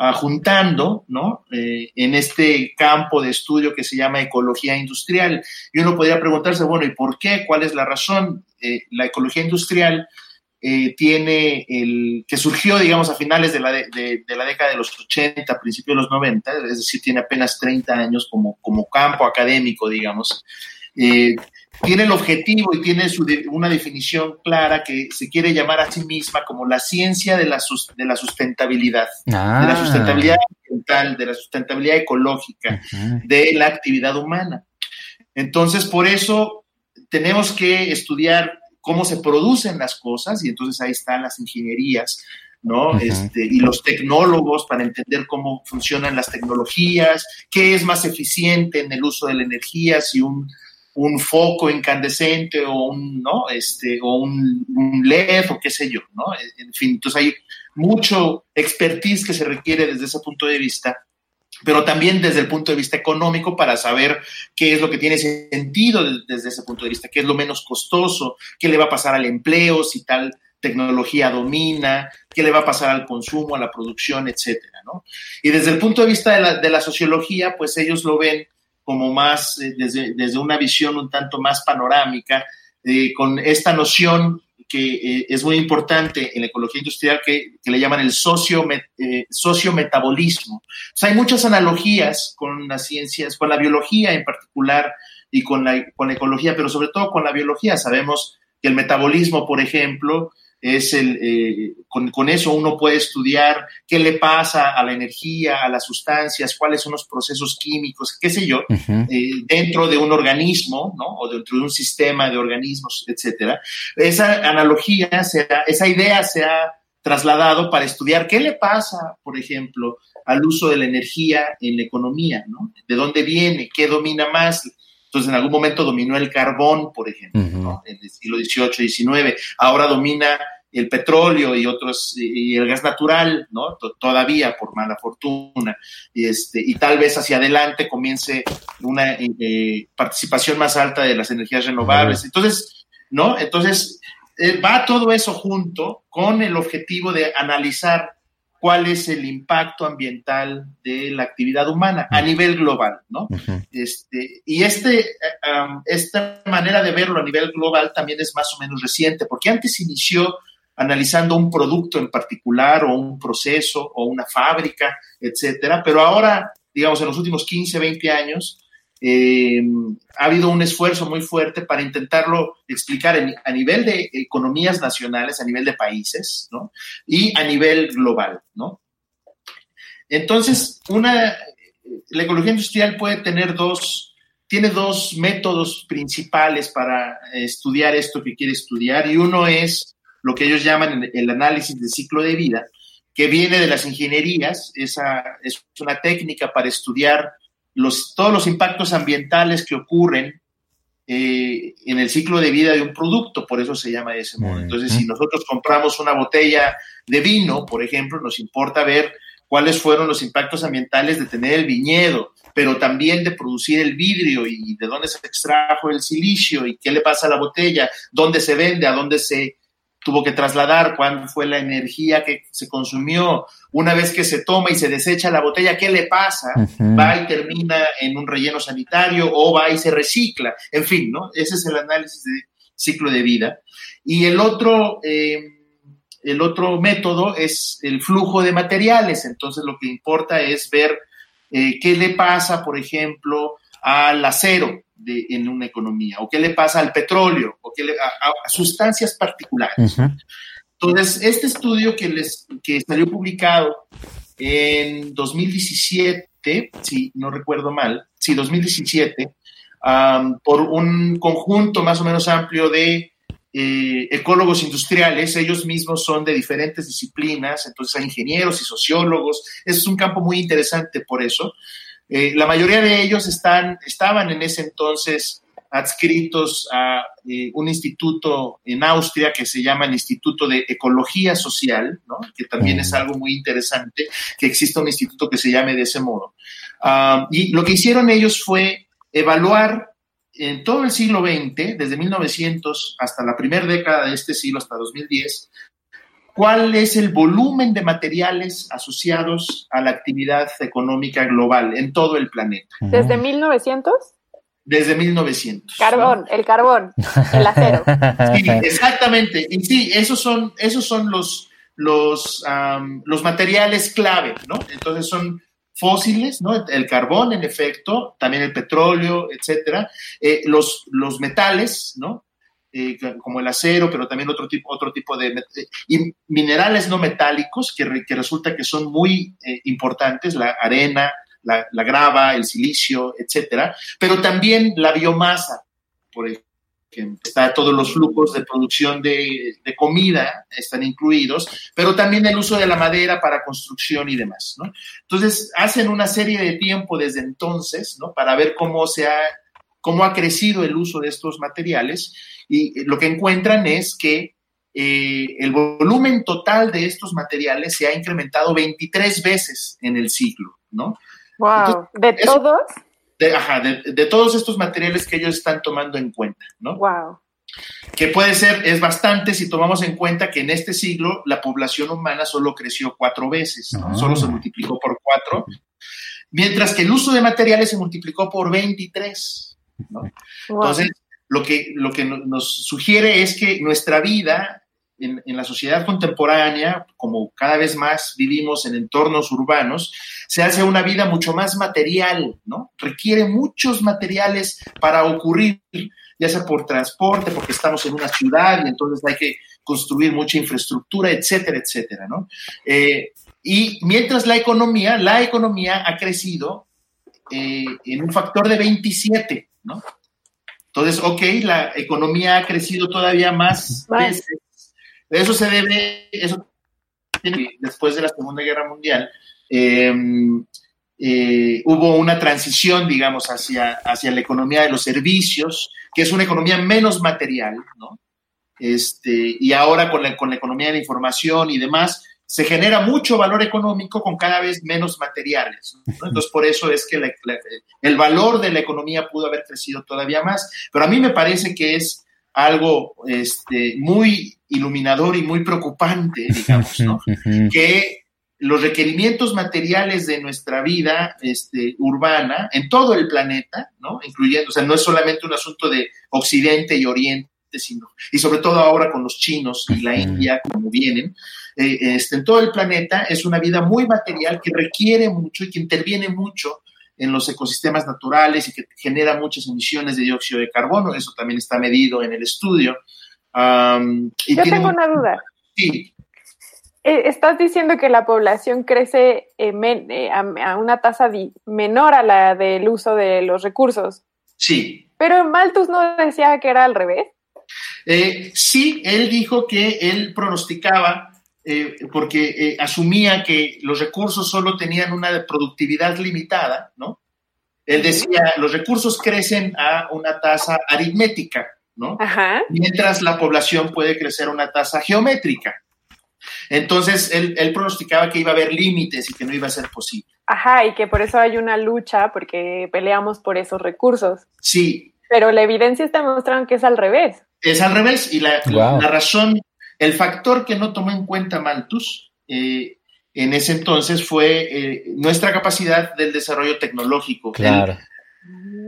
ah, juntando, ¿no? Eh, en este campo de estudio que se llama ecología industrial. Y uno podría preguntarse, bueno, ¿y por qué? ¿Cuál es la razón? Eh, la ecología industrial eh, tiene el que surgió, digamos, a finales de la, de, la década de los 80, principios de los 90, es decir, tiene apenas 30 años como, como campo académico, digamos. Tiene el objetivo y tiene su de- una definición clara que se quiere llamar a sí misma como la ciencia de la, sus- de la sustentabilidad, de la Ah. sustentabilidad ambiental, de la sustentabilidad ecológica de la actividad humana. Entonces, por eso tenemos que estudiar cómo se producen las cosas y entonces ahí están las ingenierías, ¿no? Este, y los tecnólogos para entender cómo funcionan las tecnologías, qué es más eficiente en el uso de la energía, si un, un foco incandescente o un, ¿no? este, o un, LED o qué sé yo, ¿no? En fin, entonces hay mucho expertise que se requiere desde ese punto de vista pero también desde el punto de vista económico para saber qué es lo que tiene sentido de- desde ese punto de vista, qué es lo menos costoso, qué le va a pasar al empleo si tal tecnología domina, qué le va a pasar al consumo, a la producción, etcétera, ¿no? Y desde el punto de vista de la, de la sociología, pues ellos lo ven como más, eh, desde, desde una visión un tanto más panorámica, eh, con esta noción que eh, es muy importante en la ecología industrial que, que le llaman el socio, eh, sociometabolismo. O sea, hay muchas analogías con las ciencias, con la biología en particular y con la, con la ecología, pero sobre todo con la biología. Sabemos que el metabolismo, por ejemplo, es el, eh, con, con, eso uno puede estudiar qué le pasa a la energía, a las sustancias, cuáles son los procesos químicos, qué sé yo, uh -huh. eh, dentro de un organismo, ¿no? O dentro de un sistema de organismos, etcétera. Esa analogía, se ha, esa idea se ha trasladado para estudiar qué le pasa, por ejemplo, al uso de la energía en la economía, ¿no? ¿De dónde viene? ¿Qué domina más? Entonces, en algún momento dominó el carbón, por ejemplo, uh -huh. ¿no? en el siglo XVIII, XIX. Ahora domina el petróleo y otros, y el gas natural, ¿no? T Todavía, por mala fortuna. Y, este, y tal vez hacia adelante comience una eh, participación más alta de las energías renovables. Uh -huh. Entonces, ¿no? Entonces, eh, va todo eso junto con el objetivo de analizar cuál es el impacto ambiental de la actividad humana a nivel global, ¿no? Uh -huh. este, y este, um, esta manera de verlo a nivel global también es más o menos reciente, porque antes inició analizando un producto en particular o un proceso o una fábrica, etcétera, pero ahora, digamos, en los últimos 15, 20 años, eh, ha habido un esfuerzo muy fuerte para intentarlo explicar a nivel de economías nacionales, a nivel de países, ¿no? Y a nivel global, ¿no? Entonces, una, la ecología industrial puede tener dos, tiene dos métodos principales para estudiar esto que quiere estudiar, y uno es lo que ellos llaman el análisis de ciclo de vida, que viene de las ingenierías, esa es una técnica para estudiar los, todos los impactos ambientales que ocurren eh, en el ciclo de vida de un producto, por eso se llama de ese modo. Entonces, si nosotros compramos una botella de vino, por ejemplo, nos importa ver cuáles fueron los impactos ambientales de tener el viñedo, pero también de producir el vidrio y de dónde se extrajo el silicio y qué le pasa a la botella, dónde se vende, a dónde se tuvo que trasladar, cuándo fue la energía que se consumió, una vez que se toma y se desecha la botella, ¿qué le pasa? Va y termina en un relleno sanitario o va y se recicla, en fin, ¿no? Ese es el análisis de ciclo de vida. Y el otro, eh, el otro método es el flujo de materiales, entonces lo que importa es ver eh, qué le pasa, por ejemplo, al acero, en una economía, o qué le pasa al petróleo, o qué le, a, sustancias particulares. Entonces, este estudio que, les, que salió publicado en 2017, si no recuerdo mal, sí, 2017, por un conjunto más o menos amplio de eh, ecólogos industriales, ellos mismos son de diferentes disciplinas, entonces hay ingenieros y sociólogos, es un campo muy interesante por eso. Eh, la mayoría de ellos están, estaban en ese entonces adscritos a eh, un instituto en Austria que se llama el Instituto de Ecología Social, que también es algo muy interesante, que exista un instituto que se llame de ese modo. Ah, y lo que hicieron ellos fue evaluar en todo el siglo XX, desde 1900 hasta la primera década de este siglo, hasta 2010, ¿Cuál es el volumen de materiales asociados a la actividad económica global en todo el planeta? ¿Desde 1900? Desde 1900. Carbón, el carbón, el acero. <laughs> Sí, exactamente. Y sí, esos son, esos son los, los, los materiales clave, ¿no? Entonces son fósiles, ¿no? El carbón, en efecto, también el petróleo, etcétera. Eh, los, los metales, ¿no? Eh, como el acero, pero también otro tipo, otro tipo de y minerales no metálicos que, que, resulta que son muy eh, importantes, la arena, la, grava, el silicio, etcétera, pero también la biomasa, por ejemplo. Está todos los flujos de producción de, de, comida, están incluidos, pero también el uso de la madera para construcción y demás, ¿no? Entonces, hacen una serie de tiempo desde entonces, ¿no? Para ver cómo se ha, cómo ha crecido el uso de estos materiales y lo que encuentran es que eh, el volumen total de estos materiales se ha incrementado 23 veces en el siglo, ¿no? Wow, ¿de todos? De, ajá, de, todos estos materiales que ellos están tomando en cuenta, ¿no? Wow. Que puede ser, es bastante si tomamos en cuenta que en este siglo la población humana solo creció cuatro veces, ah. solo se multiplicó por cuatro, mientras que el uso de materiales se multiplicó por 23, ¿no? Entonces, lo que, lo que nos sugiere es que nuestra vida en, la sociedad contemporánea, como cada vez más vivimos en entornos urbanos, se hace una vida mucho más material, ¿no? Requiere muchos materiales para ocurrir, ya sea por transporte, porque estamos en una ciudad y entonces hay que construir mucha infraestructura, etcétera, etcétera, ¿no? Eh, y mientras la economía, la economía ha crecido eh, en un factor de 27, ¿no? Entonces, ok, la economía ha crecido todavía más veces. Eso se debe, eso después de la Segunda Guerra Mundial, em, eh, hubo una transición, digamos, hacia, hacia la economía de los servicios, que es una economía menos material, ¿no? Este, y ahora con la, con la economía de la información y demás, se genera mucho valor económico con cada vez menos materiales. Entonces, por eso es que el valor de la economía pudo haber crecido todavía más. Pero a mí me parece que es algo este, muy iluminador y muy preocupante, digamos, ¿no? que los requerimientos materiales de nuestra vida este, urbana en todo el planeta, ¿no? incluyendo, o sea, no es solamente un asunto de Occidente y Oriente, sino, y sobre todo ahora con los chinos y la India, como vienen, eh, este, en todo el planeta, es una vida muy material que requiere mucho y que interviene mucho en los ecosistemas naturales y que genera muchas emisiones de dióxido de carbono. Eso también está medido en el estudio. Yo tengo una duda. Sí. Eh, estás diciendo que la población crece eh, a, una tasa menor a la del uso de los recursos. Sí. Pero Malthus no decía que era al revés. Sí, él dijo que él pronosticaba eh, porque eh, asumía que los recursos solo tenían una productividad limitada, ¿no? Él decía, los recursos crecen a una tasa aritmética, ¿no? Ajá. Mientras la población puede crecer a una tasa geométrica. Entonces, él, él pronosticaba que iba a haber límites y que no iba a ser posible. Ajá, y que por eso hay una lucha, porque peleamos por esos recursos. Sí, Pero la evidencia está demostrando que es al revés. Es al revés. Y la, Wow. la razón, el factor que no tomó en cuenta Malthus eh, en ese entonces fue eh, nuestra capacidad del desarrollo tecnológico. Claro. El-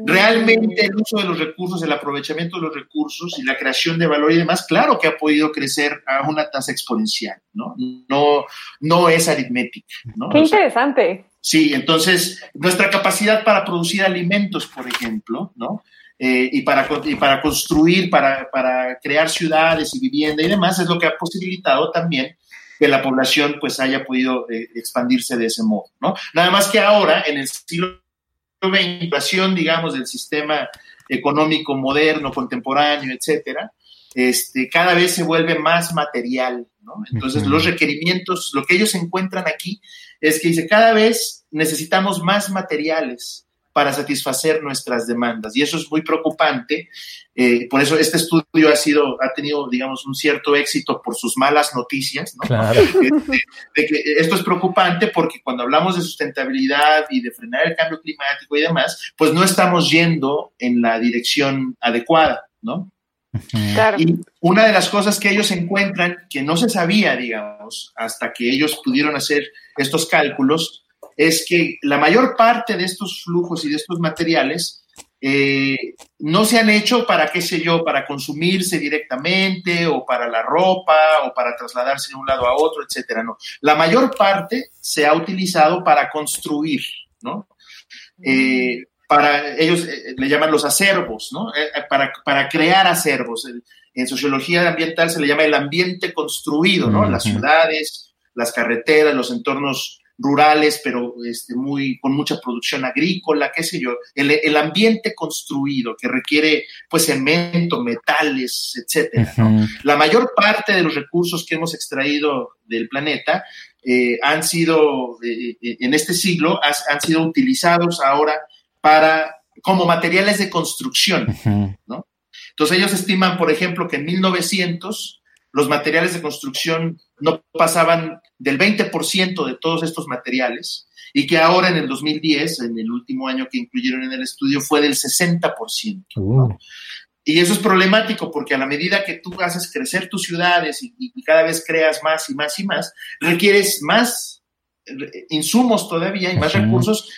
realmente el uso de los recursos, el aprovechamiento de los recursos y la creación de valor y demás, claro que ha podido crecer a una tasa exponencial, ¿no? No, no es aritmética, ¿no? Qué O sea, interesante. Sí, entonces nuestra capacidad para producir alimentos, por ejemplo, ¿no? Eh, y, para, y para construir, para, para crear ciudades y vivienda y demás, es lo que ha posibilitado también que la población pues haya podido eh, expandirse de ese modo, ¿no? Nada más que ahora, en el siglo XX, digamos, del sistema económico moderno, contemporáneo, etcétera, este, cada vez se vuelve más material, ¿no? Entonces, Ujú. los requerimientos, lo que ellos encuentran aquí es que dice, cada vez necesitamos más materiales para satisfacer nuestras demandas. Y eso es muy preocupante. Eh, por eso este estudio ha sido, ha tenido, digamos, un cierto éxito por sus malas noticias, ¿no? Claro. de, <laughs> de que esto es preocupante porque cuando hablamos de sustentabilidad y de frenar el cambio climático y demás, pues no estamos yendo en la dirección adecuada, ¿no? Claro. Y una de las cosas que ellos encuentran que no se sabía, digamos, hasta que ellos pudieron hacer estos cálculos, es que la mayor parte de estos flujos y de estos materiales eh, no se han hecho para, qué sé yo, para consumirse directamente o para la ropa o para trasladarse de un lado a otro, etcétera, no. La mayor parte se ha utilizado para construir, ¿no? Eh, para ellos eh, le llaman los acervos, ¿no? Para, para crear acervos. En sociología ambiental se le llama el ambiente construido, ¿no? Las ciudades, las carreteras, los entornos rurales, pero este, muy, con mucha producción agrícola, qué sé yo, el, el ambiente construido que requiere pues cemento, metales, etcétera. ¿no? La mayor parte de los recursos que hemos extraído del planeta eh, han sido, eh, eh, en este siglo, has- han sido utilizados ahora para, como materiales de construcción. Entonces ellos estiman, por ejemplo, que en 1900 los materiales de construcción no pasaban del 20% de todos estos materiales y que ahora en el 2010, en el último año que incluyeron en el estudio, fue del 60%. Uh, Y eso es problemático porque a la medida que tú haces crecer tus ciudades y, y cada vez creas más y más y más, requieres más eh, insumos todavía y más Ujú. recursos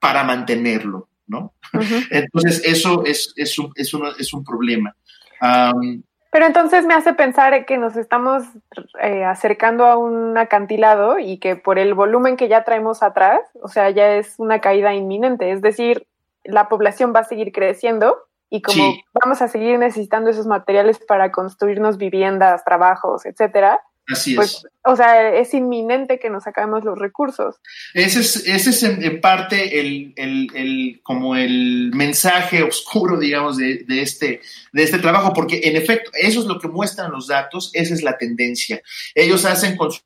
para mantenerlo, ¿no? Ujú. <laughs> Entonces eso es, es, un, es, uno- es un problema. Am, Pero entonces me hace pensar que nos estamos eh, acercando a un acantilado y que por el volumen que ya traemos atrás, o sea, ya es una caída inminente. Es decir, la población va a seguir creciendo y como Sí. vamos a seguir necesitando esos materiales para construirnos viviendas, trabajos, etcétera, así es. pues, o sea, es inminente que nos acabemos los recursos. Ese es, ese es en, en parte el, el- el- como el mensaje oscuro, digamos, de, de este, de este trabajo, porque en efecto, eso es lo que muestran los datos, esa es la tendencia. Ellos hacen con sus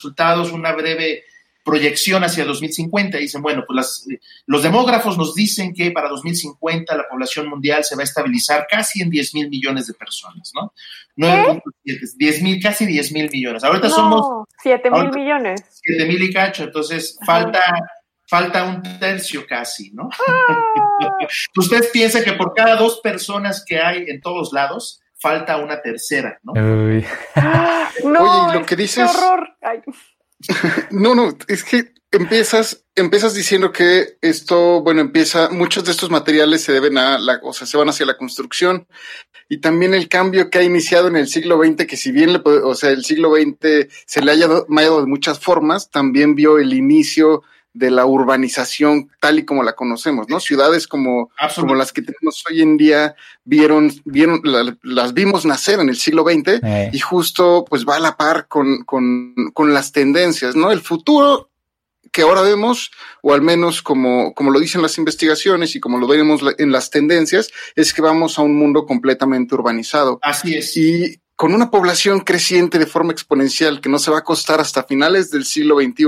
resultados una breve proyección hacia 2050. Dicen, bueno, pues las, eh, los demógrafos nos dicen que para 2050 la población mundial se va a estabilizar casi en 10 mil millones de personas, ¿no? 9.7, 10 mil, casi 10 mil millones. Ahorita somos No, siete mil ahorita- millones. 7 mil y cacho, entonces Ajá. falta, falta un tercio casi, ¿no? Ah, <laughs> Usted piensa que por cada dos personas que hay en todos lados, falta una tercera, ¿no? uy. ah, no, Oye, y lo que qué dices- horror. Ay, <laughs> No, no, es que empiezas, empiezas diciendo que esto, bueno, empieza, muchos de estos materiales se deben a la, o sea, se van hacia la construcción. Y también el cambio que ha iniciado en el siglo XX, que si bien, le, o sea, el siglo XX se le dado dado de muchas formas, también vio el inicio de la urbanización tal y como la conocemos, ¿no? Ciudades como, como las que tenemos hoy en día vieron, vieron, la- las vimos nacer en el siglo XX Eh, y justo pues va a la par con, con, con las tendencias, ¿no? El futuro que ahora vemos, o al menos como, como lo dicen las investigaciones y como lo vemos en las tendencias, es que vamos a un mundo completamente urbanizado Así es. y con una población creciente de forma exponencial que no se va a costar hasta finales del siglo XXI,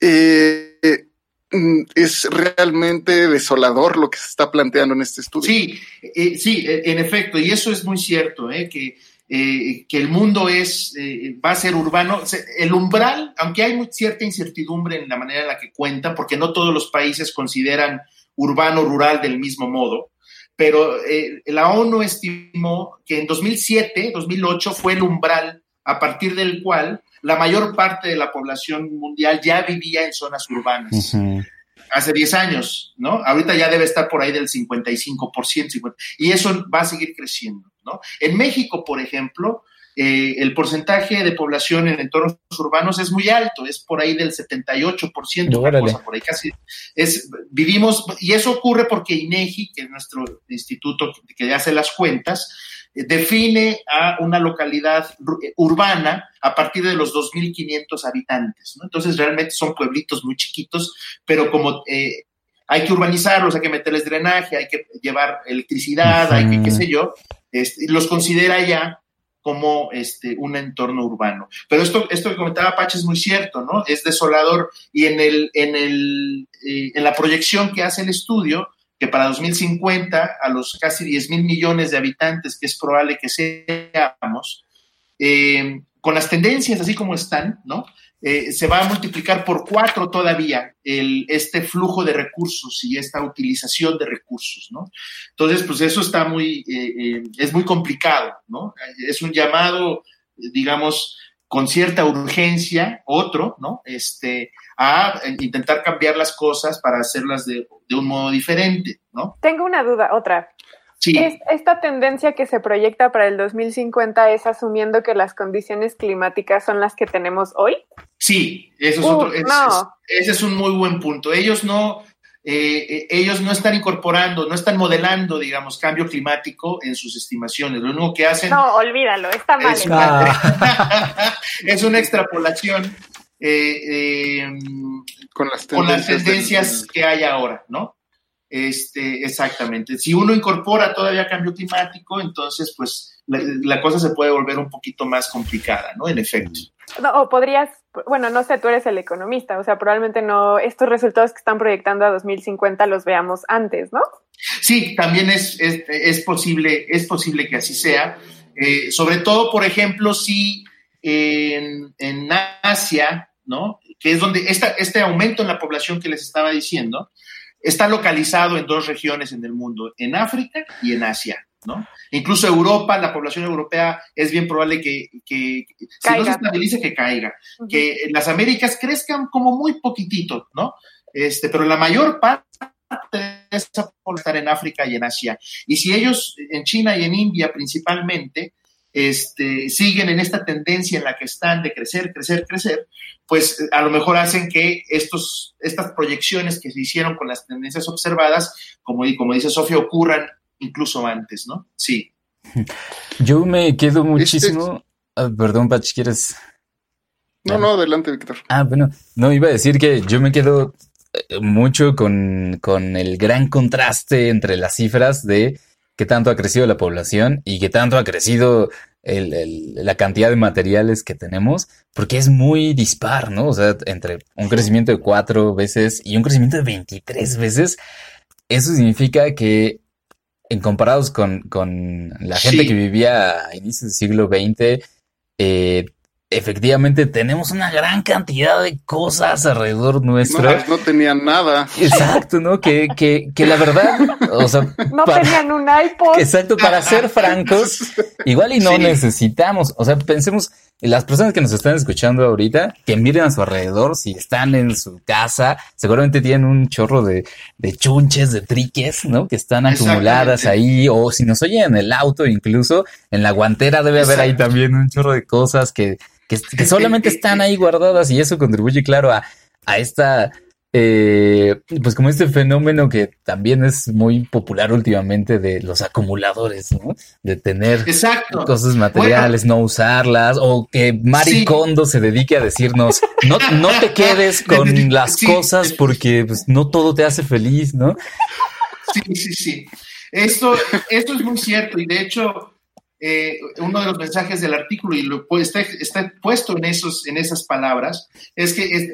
eh, eh, mm, es realmente desolador lo que se está planteando en este estudio. Sí, eh, sí, en efecto, y eso es muy cierto, ¿eh? que, que el mundo es, va a ser urbano. El umbral, aunque hay cierta incertidumbre en la manera en la que cuentan, porque no todos los países consideran urbano rural del mismo modo, pero la ONU estimó que en 2007, 2008 fue el umbral a partir del cual la mayor parte de la población mundial ya vivía en zonas urbanas hace 10 años, ¿no? Ahorita ya debe estar por ahí del 55%, 50, y eso va a seguir creciendo, ¿no? En México, por ejemplo, eh, el porcentaje de población en entornos urbanos es muy alto, es por ahí del 78%, una Órale. cosa por ahí casi. Es, vivimos, y eso ocurre porque INEGI, que es nuestro instituto que, hace las cuentas, define a una localidad eh, urbana a partir de los 2.500 habitantes, ¿no? Entonces realmente son pueblitos muy chiquitos, pero como eh, hay que urbanizarlos, hay que meterles drenaje, hay que llevar electricidad, hay que qué sé yo, este, los considera ya como este, un entorno urbano. Pero esto, esto que comentaba Pache es muy cierto, ¿no? Es desolador y en, el, en, el, eh, en la proyección que hace el estudio, que para 2050, a los casi 10 mil millones de habitantes que es probable que seamos, eh, con las tendencias así como están, ¿no? Eh, se va a multiplicar por cuatro todavía el, este flujo de recursos y esta utilización de recursos, ¿no? Entonces, pues eso está muy, eh, es muy complicado, ¿no? Es un llamado, digamos, con cierta urgencia, otro, ¿no? Este, a intentar cambiar las cosas para hacerlas de, de un modo diferente, ¿no? Tengo una duda, otra. Sí. Es- esta tendencia que se proyecta para el 2050 es asumiendo que las condiciones climáticas son las que tenemos hoy. Sí, eso es Uh, otro, es- no. es- ese es un muy buen punto. Ellos no, eh, eh, ellos no están incorporando, no están modelando, digamos, cambio climático en sus estimaciones. Lo único que hacen No, olvídalo, está mal. es una, <laughs> es una extrapolación eh, eh, Con las con las tendencias. tendencias del- que hay ahora, ¿no? Este, exactamente. Si uno incorpora todavía cambio climático, entonces, pues, la, la cosa se puede volver un poquito más complicada, ¿no? En efecto. No, o podrías, bueno, no sé, tú eres el economista, o sea, probablemente no, estos resultados que están proyectando a 2050 los veamos antes, ¿no? Sí, también es, es, es posible, es posible que así sea. Eh, sobre todo, por ejemplo, si en, en Asia, ¿no? Que es donde esta, este aumento en la población que les estaba diciendo, está localizado en dos regiones en el mundo, en África y en Asia, ¿no? Incluso Europa, la población europea es bien probable que, que si no Caiga. se estabilice, que caiga. Que las Américas crezcan como muy poquitito, ¿no? Este, pero la mayor parte de esa población estar en África y en Asia. Y si ellos, en China y en India principalmente, este, siguen en esta tendencia en la que están de crecer, crecer, crecer, pues a lo mejor hacen que estos, estas proyecciones que se hicieron con las tendencias observadas, como, como dice Sofía, ocurran incluso antes, ¿no? Sí. <laughs> Yo me quedo muchísimo. Ah, perdón, Pach, ¿quieres? No, no, adelante, Víctor. Ah, bueno, no, iba a decir que yo me quedo eh, mucho con, con el gran contraste entre las cifras de qué tanto ha crecido la población y qué tanto ha crecido el- el- la cantidad de materiales que tenemos, porque es muy dispar, ¿no? O sea, entre un crecimiento de cuatro veces y un crecimiento de 23 veces, eso significa que en comparados con, con la gente Sí. que vivía a inicios del siglo XX, eh, efectivamente tenemos una gran cantidad de cosas alrededor nuestro. No, no tenían nada. Exacto, ¿no? Que, que, que la verdad, o sea, <laughs> No para- tenían un iPod. exacto, para ser <laughs> francos, igual y no Sí. necesitamos, o sea, pensemos, las personas que nos están escuchando ahorita, que miren a su alrededor, si están en su casa, seguramente tienen un chorro de, de chunches, de triques, ¿no? Que están acumuladas ahí, o si nos oyen en el auto, incluso en la guantera debe haber ahí también un chorro de cosas que, que, que <laughs> solamente están ahí guardadas y eso contribuye, claro, a, a esta, eh, pues como este fenómeno que también es muy popular últimamente de los acumuladores, ¿no? De tener Exacto. cosas materiales, no usarlas, o que Mari Sí. Kondo se dedique a decirnos, no, no te <laughs> quedes con las Sí. cosas porque pues, no todo te hace feliz, ¿no? Sí, sí, sí. Esto, esto es muy cierto y de hecho eh, uno de los mensajes del artículo y lo, pu- está, está puesto en, esos, en esas palabras es que es-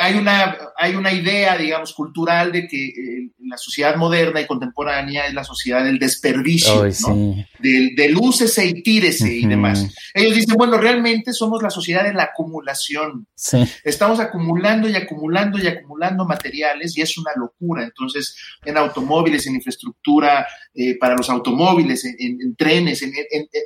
hay una, hay una idea, digamos, cultural de que eh, la sociedad moderna y contemporánea es la sociedad del desperdicio, Ay, ¿no? sí. Del, del úsese y tírese y Ujú. demás. Ellos dicen, bueno, realmente somos la sociedad de la acumulación. Sí. Estamos acumulando y acumulando y acumulando materiales y es una locura. Entonces, en automóviles, en infraestructura eh, para los automóviles, en, en- en trenes, en,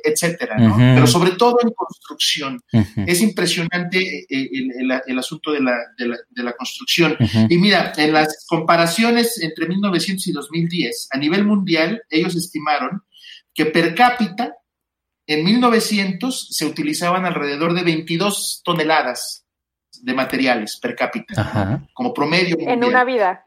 etcétera, ¿no? Ujú. Pero sobre todo en construcción. Ujú. Es impresionante eh, el, el- el asunto de la, de la- de la construcción. Y mira, en las comparaciones entre 1900 y 2010, a nivel mundial, ellos estimaron que per cápita, en 1900 se utilizaban alrededor de 22 toneladas de materiales per cápita, Ajá. como promedio En una vida.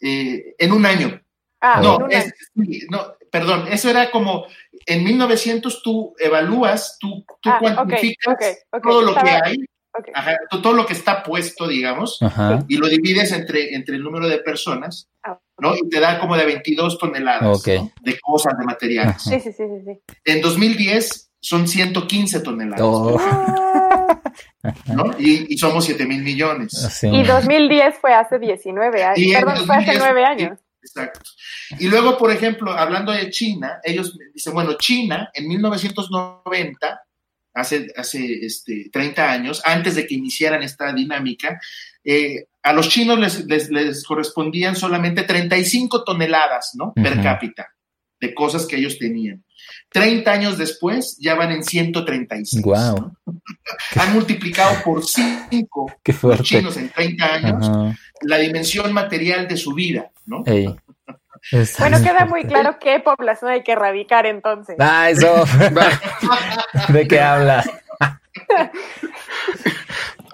eh, en un año. Ah, no, en un es- año. sí, no, perdón, eso era como, en 1900 tú evalúas, tú, tú Ah, cuantificas todo lo que hay, ok. ajá, todo lo que está puesto, digamos, Ajá. y lo divides entre, entre el número de personas, Ah, ¿no? Y te da como de 22 toneladas Ok. ¿no? de cosas, de materiales. Sí, sí, sí, sí. En 2010 son 115 toneladas, Oh, <laughs> ¿no? Y, y somos 7 mil millones. sí. Y 2010 fue hace 19 años. Y Perdón, fue hace 2010 9 años. Exacto. Y luego, por ejemplo, hablando de China, ellos dicen, bueno, China en 1990, hace, hace este, 30 años, antes de que iniciaran esta dinámica, eh, a los chinos les, les, les correspondían solamente 35 toneladas, ¿no? Per cápita de cosas que ellos tenían. 30 años después ya van en 136. Guau. ¿no? <laughs> Han multiplicado por 5 Qué los chinos en 30 años la dimensión material de su vida, ¿no? Ey. Está Bueno, queda muy claro qué población hay que erradicar entonces. Ah, eso. <laughs> ¿De qué hablas?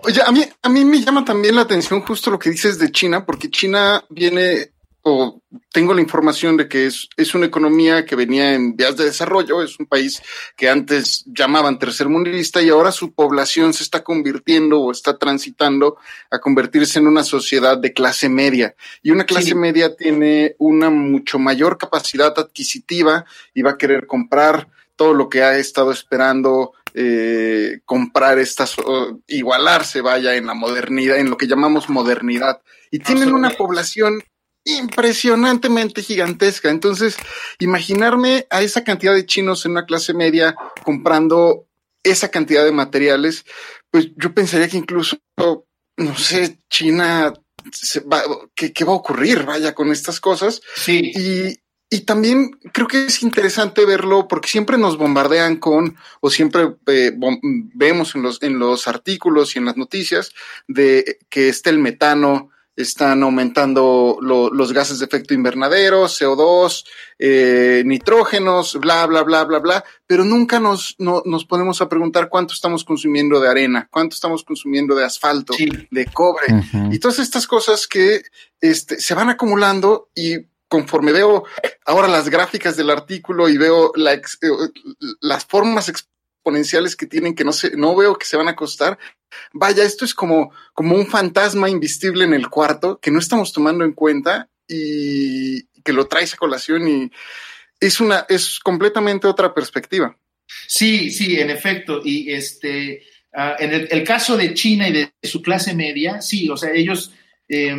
Oye, a mí, a mí me llama también la atención justo lo que dices de China, porque China viene, o tengo la información de que es, es una economía que venía en vías de desarrollo, es un país que antes llamaban tercermundista y ahora su población se está convirtiendo o está transitando a convertirse en una sociedad de clase media. Y una clase Sí. media tiene una mucho mayor capacidad adquisitiva y va a querer comprar todo lo que ha estado esperando eh, comprar estas, o igualarse, vaya, en la modernidad, en lo que llamamos modernidad. Y tienen una población impresionantemente gigantesca. Entonces, imaginarme a esa cantidad de chinos en una clase media comprando esa cantidad de materiales, pues yo pensaría que incluso, no sé, China, se va- ¿qué, qué va a ocurrir, vaya, con estas cosas? Sí, Y, y también creo que es interesante verlo porque siempre nos bombardean con, o siempre eh, vemos en los, en los artículos y en las noticias de que está el metano, están aumentando lo- los gases de efecto invernadero, CO2, eh, nitrógenos, bla, bla, bla, bla, bla, pero nunca nos, no- nos ponemos a preguntar cuánto estamos consumiendo de arena, cuánto estamos consumiendo de asfalto, sí. de cobre. Y todas estas cosas que este, se van acumulando y conforme veo ahora las gráficas del artículo y veo la ex- eh, las formas exponenciales que tienen que no sé, no veo que se van a costar. Vaya, esto es como, como un fantasma invisible en el cuarto que no estamos tomando en cuenta y que lo traes a colación y es una, es completamente otra perspectiva. Sí, sí, en efecto. Y este, ah, en el, caso de China y de su clase media, sí, o sea, ellos eh,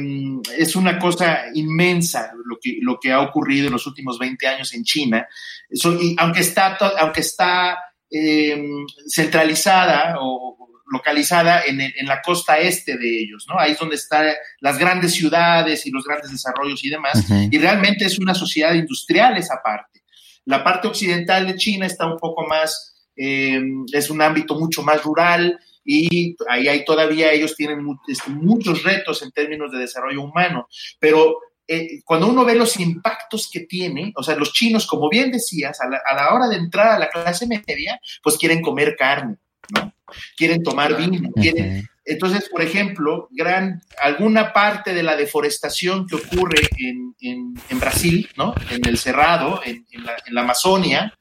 es una cosa inmensa lo que, lo que ha ocurrido en los últimos 20 años en China. Eso, y aunque está, aunque está eh, centralizada o localizada en, en la costa este de ellos, ¿no? Ahí es donde están las grandes ciudades y los grandes desarrollos y demás. Y realmente es una sociedad industrial esa parte. La parte occidental de China está un poco más, eh, es un ámbito mucho más rural y ahí hay todavía, ellos tienen este, muchos retos en términos de desarrollo humano, pero eh, cuando uno ve los impactos que tiene, o sea, los chinos, como bien decías, a la, a la hora de entrar a la clase media, pues quieren comer carne, ¿no? Quieren tomar vino, quieren, entonces, por ejemplo, gran, alguna parte de la deforestación que ocurre en, en- en Brasil, ¿no? En el Cerrado, en, en la, en la Amazonia,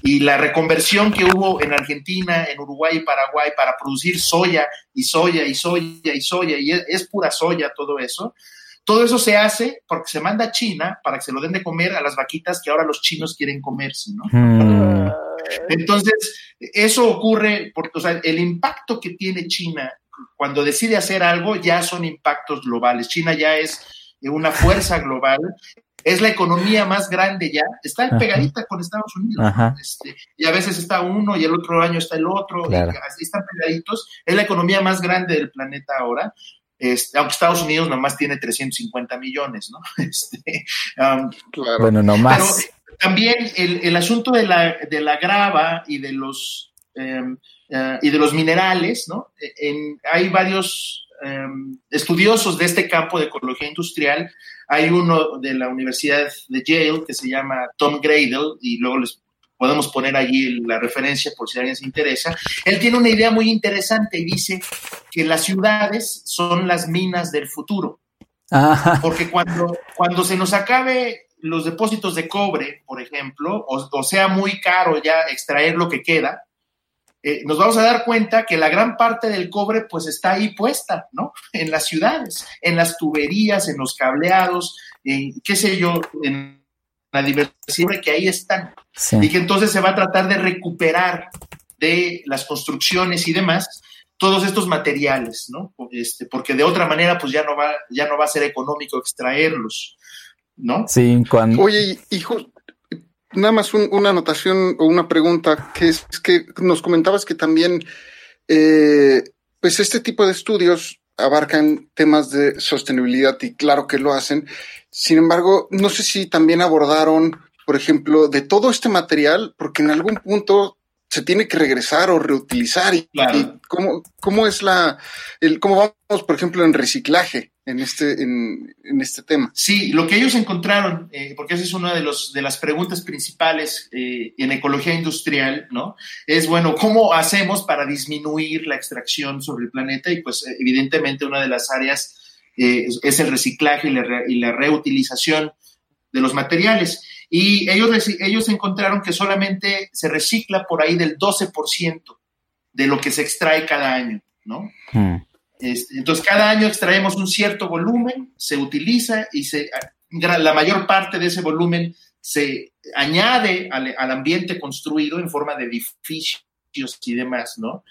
y la reconversión que hubo en Argentina, en Uruguay y Paraguay para producir soya y soya y soya y soya, y es, es pura soya todo eso. Todo eso se hace porque se manda a China para que se lo den de comer a las vaquitas que ahora los chinos quieren comerse, ¿no? Mm. Entonces, eso ocurre, porque, o sea, el impacto que tiene China cuando decide hacer algo ya son impactos globales. China ya es una fuerza global, es la economía más grande ya, está pegadita con Estados Unidos. Este, y a veces está uno y el otro año está el otro, están pegaditos. Es la economía más grande del planeta ahora. Este, aunque Estados Unidos nomás tiene 350 millones, ¿no? <laughs> Este, um, Bueno, nomás. Pero también el, el, asunto de la, de la grava y de los, em, eh, y de los minerales, ¿no? En, hay varios em, estudiosos de este campo de ecología industrial. Hay uno de la Universidad de Yale que se llama Tom Gradle y luego les podemos poner allí la referencia por si alguien se interesa. Él tiene una idea muy interesante y dice que las ciudades son las minas del futuro. Porque cuando, cuando se nos acabe los depósitos de cobre, por ejemplo, o, sea muy caro ya extraer lo que queda, eh, nos vamos a dar cuenta que la gran parte del cobre pues está ahí puesta, ¿no? En las ciudades, en las tuberías, en los cableados, en qué sé yo, en la diversidad que ahí están. Y que entonces se va a tratar de recuperar de las construcciones y demás todos estos materiales, ¿no? Este, porque de otra manera pues ya no va, ya no va a ser económico extraerlos, ¿no? Sí, cuando... Oye, hijo, nada más una anotación o una pregunta, que es, que nos comentabas que también, eh, pues este tipo de estudios abarcan temas de sostenibilidad y claro que lo hacen. Sin embargo, no sé si también abordaron, por ejemplo, de todo este material, porque en algún punto se tiene que regresar o reutilizar y, cómo, cómo es la, el, cómo vamos, por ejemplo, en reciclaje en este, en, este tema. Sí, lo que ellos encontraron, eh, porque esa es una de, los, de las preguntas principales eh, en ecología industrial, ¿no? Es, bueno, ¿cómo hacemos para disminuir la extracción sobre el planeta? Y pues evidentemente una de las áreas eh, es el reciclaje y la, y la reutilización de los materiales. Y ellos, ellos encontraron que solamente se recicla por ahí del 12% de lo que se extrae cada año, ¿no? Hmm. Este, entonces, cada año extraemos un cierto volumen, se utiliza y se, la mayor parte de ese volumen se añade al, ambiente construido en forma de edificios y demás, ¿no?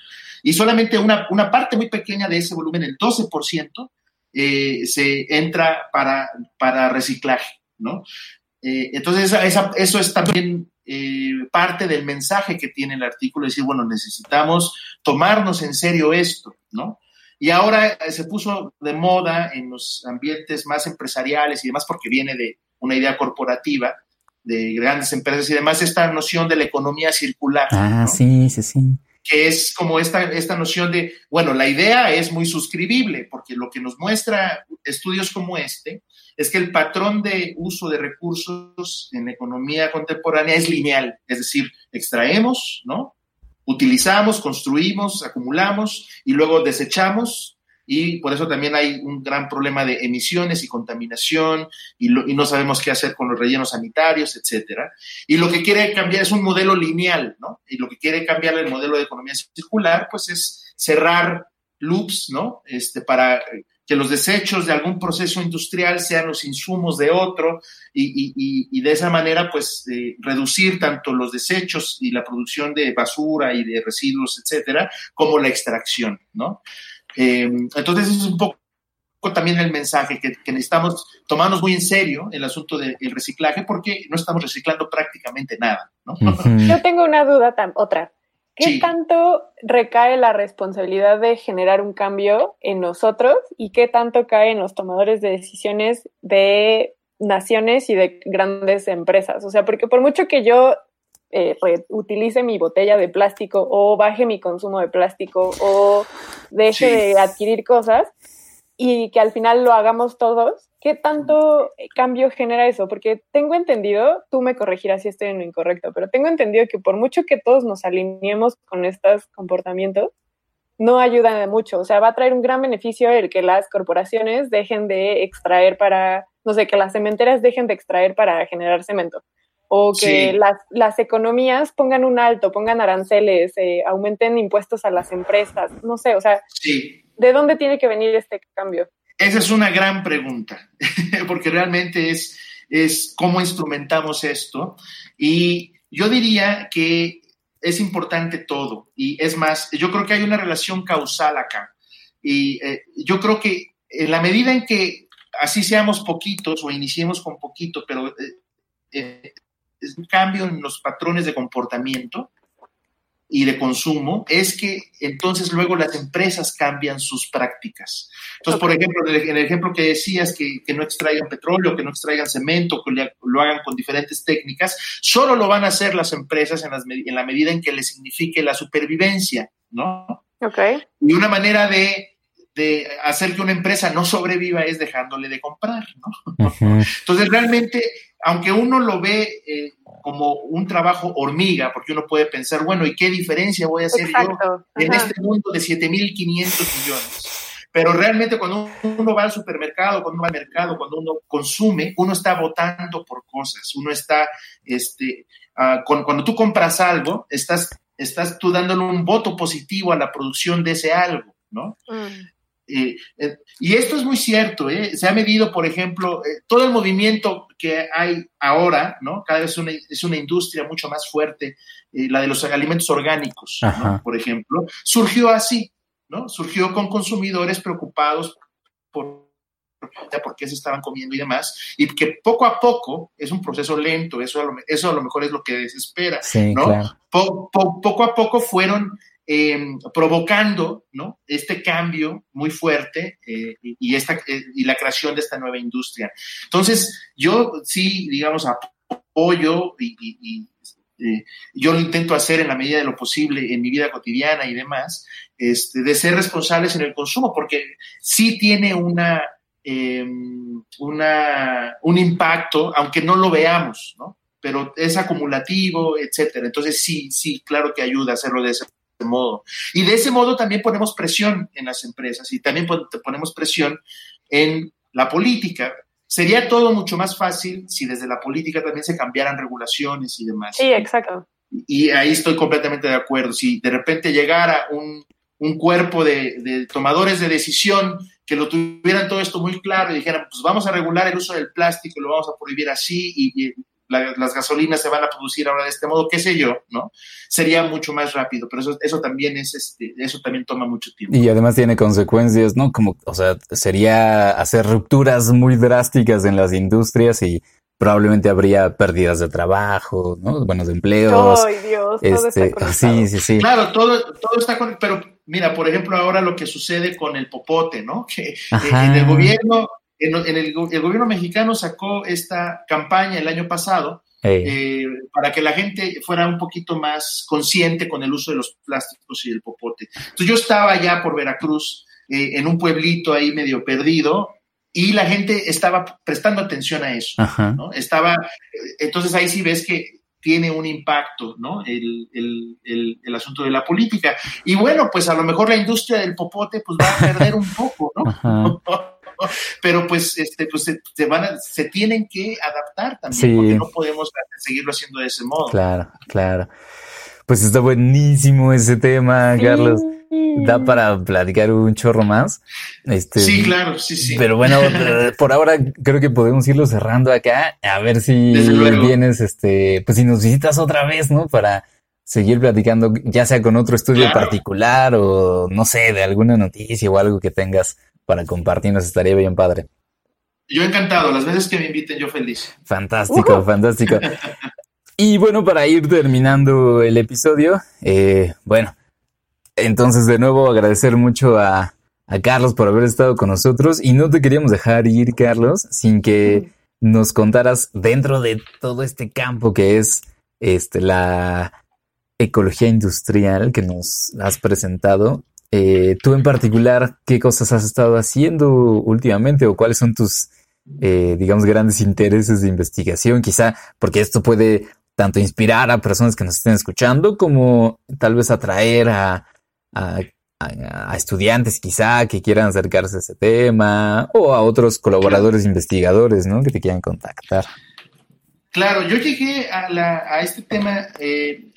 Y solamente una, una parte muy pequeña de ese volumen, el 12%, eh, se entra para, para reciclaje, ¿no? Eh, entonces, eso es también eh, parte del mensaje que tiene el artículo, decir, bueno, necesitamos tomarnos en serio esto, ¿no? Y ahora eh, se puso de moda en los ambientes más empresariales y demás, porque viene de una idea corporativa, de grandes empresas y demás, esta noción de la economía circular. Ah, sí, sí, sí. Que es como esta, esta noción de, bueno, la idea es muy suscribible, porque lo que nos muestra estudios como este es que el patrón de uso de recursos en economía contemporánea es lineal, es decir, extraemos, ¿no? Utilizamos, construimos, acumulamos y luego desechamos y por eso también hay un gran problema de emisiones y contaminación y, no sabemos qué hacer con los rellenos sanitarios, etcétera. Y lo que quiere cambiar es un modelo lineal, ¿no? Y lo que quiere cambiar el modelo de economía circular, pues es cerrar loops, ¿no? Este, para que los desechos de algún proceso industrial sean los insumos de otro y, de esa manera pues eh, reducir tanto los desechos y la producción de basura y de residuos, etcétera, como la extracción, ¿no? Em, entonces ese es un poco también el mensaje que, necesitamos tomarnos muy en serio el asunto del reciclaje porque no estamos reciclando prácticamente nada, ¿no? Yo tengo una duda, otra. ¿Qué tanto recae la responsabilidad de generar un cambio en nosotros y qué tanto cae en los tomadores de decisiones de naciones y de grandes empresas? O sea, porque por mucho que yo eh, utilice mi botella de plástico o baje mi consumo de plástico o deje de adquirir cosas y que al final lo hagamos todos, ¿Qué tanto cambio genera eso? Porque tengo entendido, tú me corregirás si estoy en lo incorrecto, pero tengo entendido que por mucho que todos nos alineemos con estos comportamientos, no ayuda de mucho. O sea, va a traer un gran beneficio el que las corporaciones dejen de extraer para, no sé, que las cementeras dejen de extraer para generar cemento. O que las, las, economías pongan un alto, pongan aranceles, eh, aumenten impuestos a las empresas. No sé, o sea, ¿de dónde tiene que venir este cambio? Esa es una gran pregunta, <laughs> porque realmente es, es cómo instrumentamos esto. Y yo diría que es importante todo. Y es más, yo creo que hay una relación causal acá. Y eh, yo creo que en la medida en que así seamos poquitos o iniciemos con poquito, pero eh, eh, es un cambio en los patrones de comportamiento y de consumo, es que entonces luego las empresas cambian sus prácticas. Entonces, por ejemplo, en el, ejemplo que decías, que, que, no extraigan petróleo, que no extraigan cemento, que lo hagan con diferentes técnicas, solo lo van a hacer las empresas en, las, en la medida en que les signifique la supervivencia, ¿no? Ok. Y una manera de de hacer que una empresa no sobreviva es dejándole de comprar, ¿no? <laughs> Entonces, realmente, aunque uno lo ve eh, como un trabajo hormiga, porque uno puede pensar, bueno, ¿y qué diferencia voy a hacer yo en este mundo de 7.500 millones? Pero realmente cuando uno va al supermercado, cuando uno va al mercado, cuando uno consume, uno está votando por cosas, uno está, este, uh, cuando tú compras algo, estás, estás tú dándole un voto positivo a la producción de ese algo, ¿no? Mm. Eh, eh, y esto es muy cierto, ¿eh? se ha medido, por ejemplo, todo el movimiento que hay ahora, ¿no? Cada vez una, es una industria mucho más fuerte, la de los alimentos orgánicos, ¿no? por ejemplo, surgió así, ¿no? Surgió con consumidores preocupados por por qué se estaban comiendo y demás, y que poco a poco es un proceso lento, eso a lo, eso a lo mejor es lo que desespera, ¿no? Claro. Po, po, poco a poco fueron eh, provocando este cambio muy fuerte eh, y, esta, eh, y la creación de esta nueva industria. Entonces, yo sí, digamos, apoyo y, y yo lo intento hacer en la medida de lo posible en mi vida cotidiana y demás, este, de ser responsables en el consumo, porque sí tiene una, una, un impacto, aunque no lo veamos, pero es acumulativo, etcétera. Entonces sí, sí, claro que ayuda a hacerlo de ese modo. Y de ese modo también ponemos presión en las empresas y también ponemos presión en la política. Sería todo mucho más fácil si desde la política también se cambiaran regulaciones y demás. Sí, exacto. Y ahí estoy completamente de acuerdo. Si de repente llegara un, un cuerpo de, de, tomadores de decisión que lo tuvieran todo esto muy claro y dijeran, pues vamos a regular el uso del plástico, lo vamos a prohibir así y, y la, las gasolinas se van a producir ahora de este modo, qué sé yo, ¿no? Sería mucho más rápido, pero eso, eso también es, este, eso también toma mucho tiempo. Y además tiene consecuencias, ¿no? Como, o sea, sería hacer rupturas muy drásticas en las industrias y probablemente habría pérdidas de trabajo, ¿no? Buenos empleos. Ay, Dios, este, todo está sí, sí, sí. Claro, todo, todo está con, pero mira, por ejemplo, ahora lo que sucede con el popote, ¿no? <laughs> Que Ajá. en el gobierno en, en el, el, gobierno mexicano sacó esta campaña el año pasado hey. eh, para que la gente fuera un poquito más consciente con el uso de los plásticos y el popote. Entonces yo estaba allá por Veracruz, eh, en un pueblito ahí medio perdido, y la gente estaba prestando atención a eso. ¿no? Estaba, entonces ahí sí ves que tiene un impacto, ¿no? El, el, el, el, asunto de la política. Y bueno, pues a lo mejor la industria del popote pues va a perder un poco, ¿no? <laughs> <laughs> pero pues este pues se, se, van a, se tienen que adaptar también Sí. porque no podemos seguirlo haciendo de ese modo. Claro, claro. Pues está buenísimo ese tema, Sí. Carlos. Da para platicar un chorro más. Este, Sí, claro, sí, sí. Pero bueno, <laughs> por ahora creo que podemos irlo cerrando acá. A ver si vienes, este, pues si nos visitas otra vez, ¿no? Para seguir platicando, ya sea con otro estudio Claro. particular o no sé, de alguna noticia o algo que tengas para compartirnos, estaría bien padre. Yo encantado, las veces que me inviten yo feliz. Fantástico, fantástico. <laughs> Y bueno, para ir terminando el episodio, eh, bueno, entonces de nuevo agradecer mucho a, a Carlos por haber estado con nosotros y no te queríamos dejar ir, Carlos, sin que nos contaras dentro de todo este campo que es este la ecología industrial que nos has presentado. Eh, tú en particular, ¿qué cosas has estado haciendo últimamente o cuáles son tus, eh, digamos, grandes intereses de investigación? Quizá porque esto puede tanto inspirar a personas que nos estén escuchando como tal vez atraer a, a, a, a estudiantes quizá que quieran acercarse a ese tema o a otros colaboradores investigadores, ¿no? Que te quieran contactar. Claro, yo llegué a, la, a este tema eh,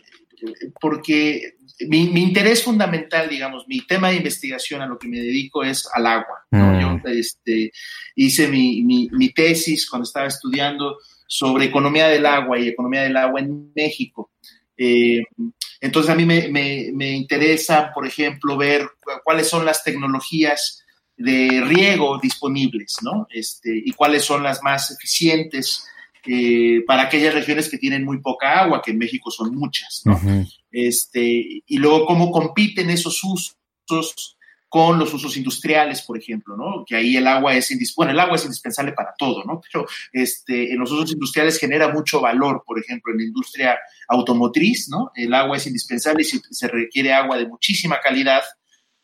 porque mi, mi, interés fundamental, digamos, mi tema de investigación a lo que me dedico es al agua. ¿no? Mm. Yo este, hice mi, mi, mi, tesis cuando estaba estudiando sobre economía del agua y economía del agua en México. Eh, entonces a mí me, me, me, interesa, por ejemplo, ver cuáles son las tecnologías de riego disponibles, ¿no? Este, y cuáles son las más eficientes eh, para aquellas regiones que tienen muy poca agua, que en México son muchas, ¿no? este, y luego cómo compiten esos usos con los usos industriales, por ejemplo, ¿no? Que ahí el agua es indispensable, el agua es indispensable para todo, ¿no? Pero este, en los usos industriales genera mucho valor, por ejemplo, en la industria automotriz, ¿no? El agua es indispensable y se, requiere agua de muchísima calidad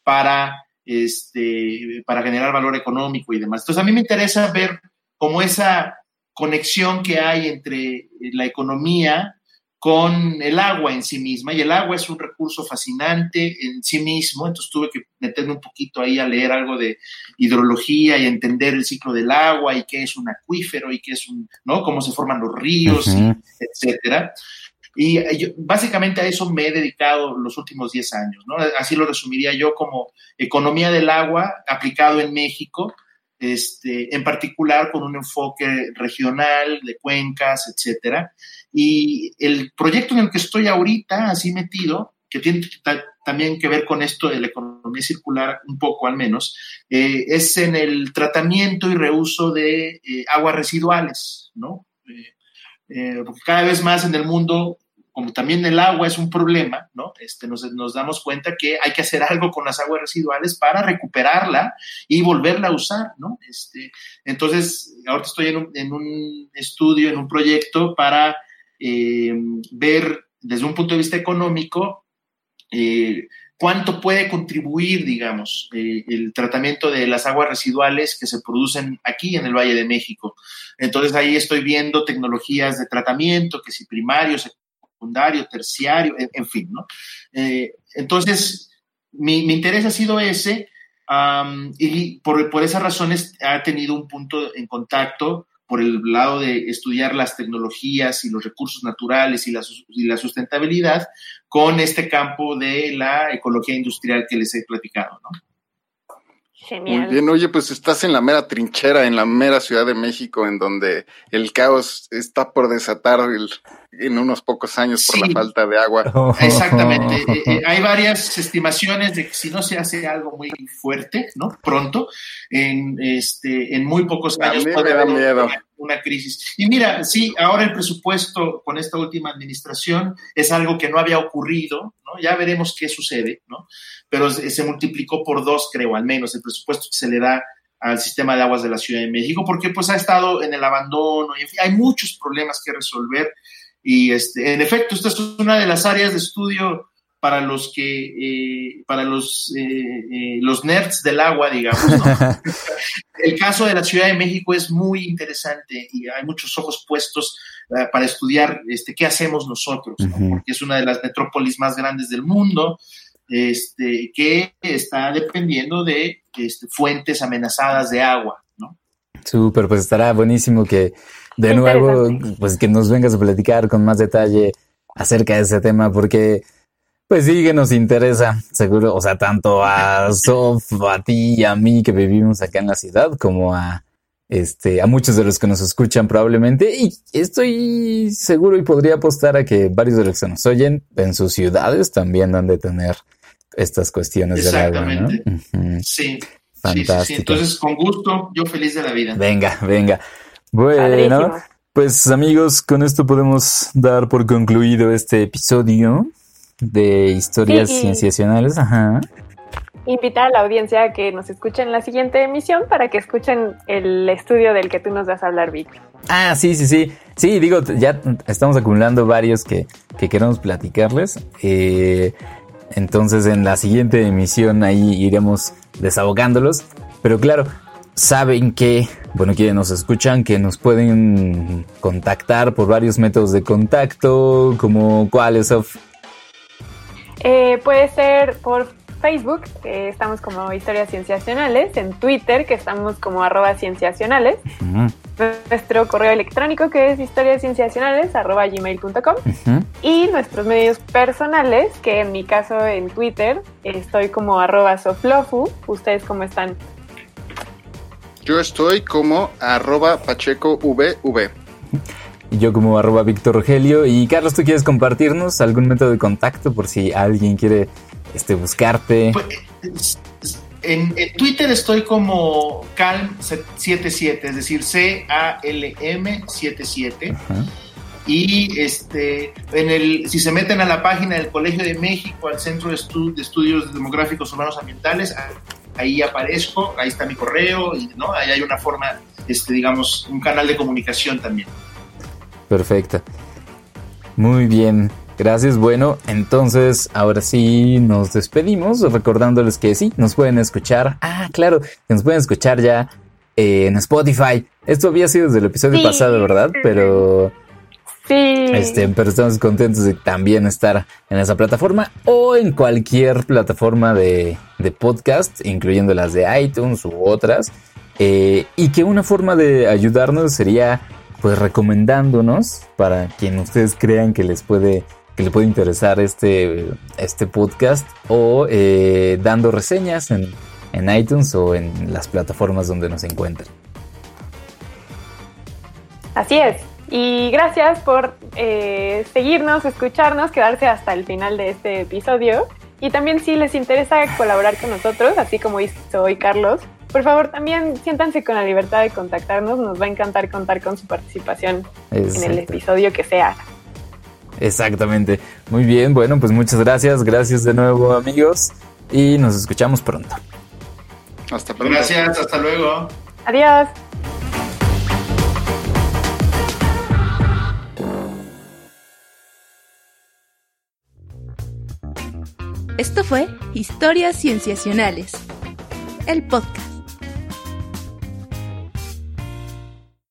para, este, para generar valor económico y demás. Entonces, a mí me interesa ver cómo esa conexión que hay entre la economía con el agua en sí misma, y el agua es un recurso fascinante en sí mismo, entonces tuve que meterme un poquito ahí a leer algo de hidrología y entender el ciclo del agua y qué es un acuífero y qué es un, ¿no? Cómo se forman los ríos, etcétera. Y básicamente a eso me he dedicado los últimos 10 años, ¿no? Así lo resumiría yo como economía del agua aplicado en México, este, en particular con un enfoque regional, de cuencas, etcétera. Y el proyecto en el que estoy ahorita, así metido, que tiene también que ver con esto de la economía circular, un poco al menos, eh, es en el tratamiento y reuso de eh, aguas residuales, ¿no? Eh, cada vez más en el mundo como también el agua es un problema, ¿no? Este, nos, nos, damos cuenta que hay que hacer algo con las aguas residuales para recuperarla y volverla a usar, ¿no? Este, entonces, ahorita estoy en un, en un estudio, en un proyecto para eh, ver desde un punto de vista económico eh, cuánto puede contribuir, digamos, eh, el tratamiento de las aguas residuales que se producen aquí en el Valle de México. Entonces ahí estoy viendo tecnologías de tratamiento, que si primarios, secundario, terciario, en, fin, ¿no? Eh, entonces, mi, interés ha sido ese y por, por esas razones ha tenido un punto en contacto por el lado de estudiar las tecnologías y los recursos naturales y la, y la, sustentabilidad con este campo de la ecología industrial que les he platicado, ¿no? Genial. Muy bien, oye, pues estás en la mera trinchera, en la mera Ciudad de México, en donde el caos está por desatar en unos pocos años por la falta de agua. <laughs> Exactamente. Eh, eh, hay varias estimaciones de que si no se hace algo muy fuerte, ¿no? Pronto, en, este, en muy pocos años puede haber miedo. Una, crisis. Y mira, sí, ahora el presupuesto con esta última administración es algo que no había ocurrido, ¿no? Ya veremos qué sucede, ¿no? Pero se multiplicó por dos, creo, al menos, el presupuesto que se le da al sistema de aguas de la Ciudad de México, porque pues ha estado en el abandono, y en fin, hay muchos problemas que resolver. Y este, en efecto, esta es una de las áreas de estudio para los que, eh, para los, eh, eh, los nerds del agua, digamos. <laughs> el caso de la Ciudad de México es muy interesante y hay muchos ojos puestos para estudiar este, qué hacemos nosotros, porque es una de las metrópolis más grandes del mundo, este, que está dependiendo de este, fuentes amenazadas de agua, ¿no? Súper, pues estará buenísimo que de nuevo, pues que nos vengas a platicar con más detalle acerca de ese tema, porque pues sí que nos interesa, seguro, o sea, tanto a Sof, a ti y a mí que vivimos acá en la ciudad, como a este, a muchos de los que nos escuchan probablemente, y estoy seguro y podría apostar a que varios de los que nos oyen en sus ciudades también han de tener estas cuestiones del agua, ¿no? Sí. Fantástico. Entonces, con gusto, yo feliz de la vida. Venga, venga. Bueno, pues amigos, con esto podemos dar por concluido este episodio de historias cienciacionales. Ajá. Invitar a la audiencia a que nos escuchen en la siguiente emisión para que escuchen el estudio del que tú nos vas a hablar, Vic. Ah, sí, sí, sí. Sí, digo, ya estamos acumulando varios que, que queremos platicarles. Eh, entonces en la siguiente emisión ahí iremos desahogándolos. Pero claro, saben que, bueno, quienes nos escuchan, que nos pueden contactar por varios métodos de contacto, como cuáles, of eh, puede ser por Facebook, que estamos como Historias Cienciacionales, en Twitter, que estamos como arroba cienciacionales, nuestro correo electrónico que es historiascienciacionales arroba gmail.com y nuestros medios personales, que en mi caso en Twitter estoy como arroba soflofu, ¿ustedes cómo están? Yo estoy como arroba pachecovv. Y yo como arroba Víctor Rogelio. Y Carlos, ¿tú quieres compartirnos algún método de contacto por si alguien quiere este, buscarte? Pues, en, en, Twitter estoy como Calm77, es decir, C-A-L-M77. Y este, en el, si se meten a la página del Colegio de México, al Centro de, de Estudios Demográficos Urbanos Ambientales, ahí aparezco, ahí está mi correo, y, ¿no? ahí hay una forma, este, digamos, un canal de comunicación también. Perfecto. Muy bien. Gracias. Bueno, entonces ahora sí nos despedimos recordándoles que sí, nos pueden escuchar. Ah, claro, que nos pueden escuchar ya en Spotify. Esto había sido desde el episodio pasado, ¿verdad? Pero... Sí. Este, pero estamos contentos de también estar en esa plataforma o en cualquier plataforma de, de podcast, incluyendo las de iTunes u otras. Eh, y que una forma de ayudarnos sería pues recomendándonos para quien ustedes crean que les puede que le puede interesar este, este podcast o eh, dando reseñas en, en iTunes o en las plataformas donde nos encuentren. Así es. Y gracias por eh, seguirnos, escucharnos, quedarse hasta el final de este episodio. Y también si les interesa colaborar con nosotros, así como hizo hoy Carlos, por favor también siéntanse con la libertad de contactarnos. Nos va a encantar contar con su participación en el episodio que sea. Exactamente. Muy bien, bueno, pues muchas gracias. Gracias de nuevo amigos y nos escuchamos pronto. Hasta pronto. Gracias, hasta luego. Adiós. Esto fue Historias Cienciacionales, el podcast.